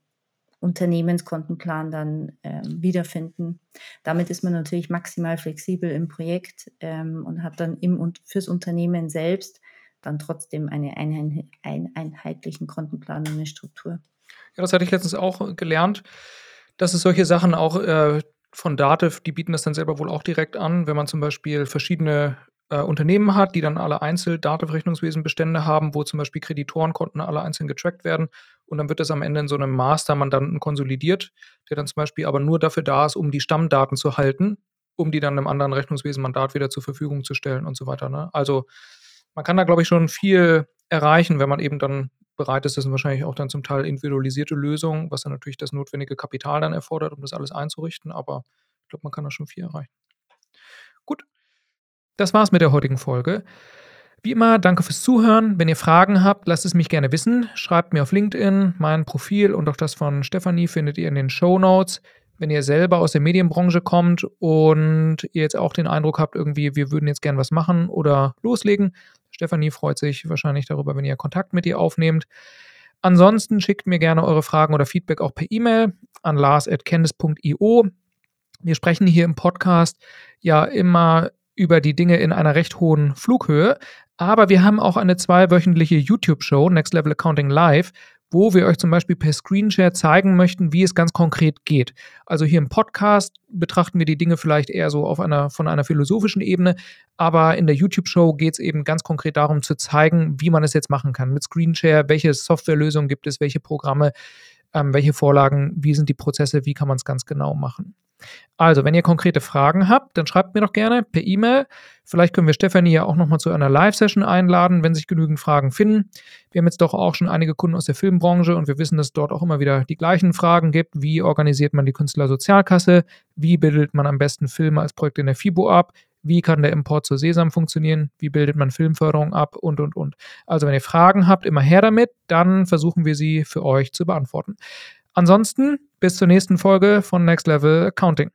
Unternehmenskontenplan dann ähm, wiederfinden. Damit ist man natürlich maximal flexibel im Projekt ähm, und hat dann im und fürs Unternehmen selbst dann trotzdem eine einen, einen einheitlichen Kontenplan und eine Struktur. Ja, das hatte ich letztens auch gelernt, dass es solche Sachen auch äh, von Dativ, die bieten das dann selber wohl auch direkt an, wenn man zum Beispiel verschiedene äh, Unternehmen hat, die dann alle einzeln Datenrechnungswesenbestände haben, wo zum Beispiel Kreditorenkonten alle einzeln getrackt werden. Und dann wird das am Ende in so einem Mastermandanten konsolidiert, der dann zum Beispiel aber nur dafür da ist, um die Stammdaten zu halten, um die dann einem anderen Rechnungswesenmandat wieder zur Verfügung zu stellen und so weiter. Ne? Also man kann da, glaube ich, schon viel erreichen, wenn man eben dann bereit ist. Das sind wahrscheinlich auch dann zum Teil individualisierte Lösungen, was dann natürlich das notwendige Kapital dann erfordert, um das alles einzurichten. Aber ich glaube, man kann da schon viel erreichen. Gut, das war's mit der heutigen Folge. Wie immer, danke fürs Zuhören. Wenn ihr Fragen habt, lasst es mich gerne wissen. Schreibt mir auf LinkedIn. Mein Profil und auch das von Stefanie findet ihr in den Show Notes. Wenn ihr selber aus der Medienbranche kommt und ihr jetzt auch den Eindruck habt, irgendwie, wir würden jetzt gerne was machen oder loslegen, Stefanie freut sich wahrscheinlich darüber, wenn ihr Kontakt mit ihr aufnehmt. Ansonsten schickt mir gerne eure Fragen oder Feedback auch per E-Mail an lars.candice.io. Wir sprechen hier im Podcast ja immer über die Dinge in einer recht hohen Flughöhe. Aber wir haben auch eine zweiwöchentliche YouTube-Show, Next Level Accounting Live, wo wir euch zum Beispiel per Screenshare zeigen möchten, wie es ganz konkret geht. Also hier im Podcast betrachten wir die Dinge vielleicht eher so auf einer, von einer philosophischen Ebene, aber in der YouTube-Show geht es eben ganz konkret darum zu zeigen, wie man es jetzt machen kann. Mit Screenshare, welche Softwarelösungen gibt es, welche Programme, ähm, welche Vorlagen, wie sind die Prozesse, wie kann man es ganz genau machen. Also, wenn ihr konkrete Fragen habt, dann schreibt mir doch gerne per E-Mail. Vielleicht können wir Stefanie ja auch nochmal zu einer Live-Session einladen, wenn sich genügend Fragen finden. Wir haben jetzt doch auch schon einige Kunden aus der Filmbranche und wir wissen, dass es dort auch immer wieder die gleichen Fragen gibt. Wie organisiert man die Künstlersozialkasse? Wie bildet man am besten Filme als Projekt in der FIBO ab? Wie kann der Import zu Sesam funktionieren? Wie bildet man Filmförderung ab? Und, und, und. Also, wenn ihr Fragen habt, immer her damit. Dann versuchen wir sie für euch zu beantworten. Ansonsten bis zur nächsten Folge von Next Level Accounting.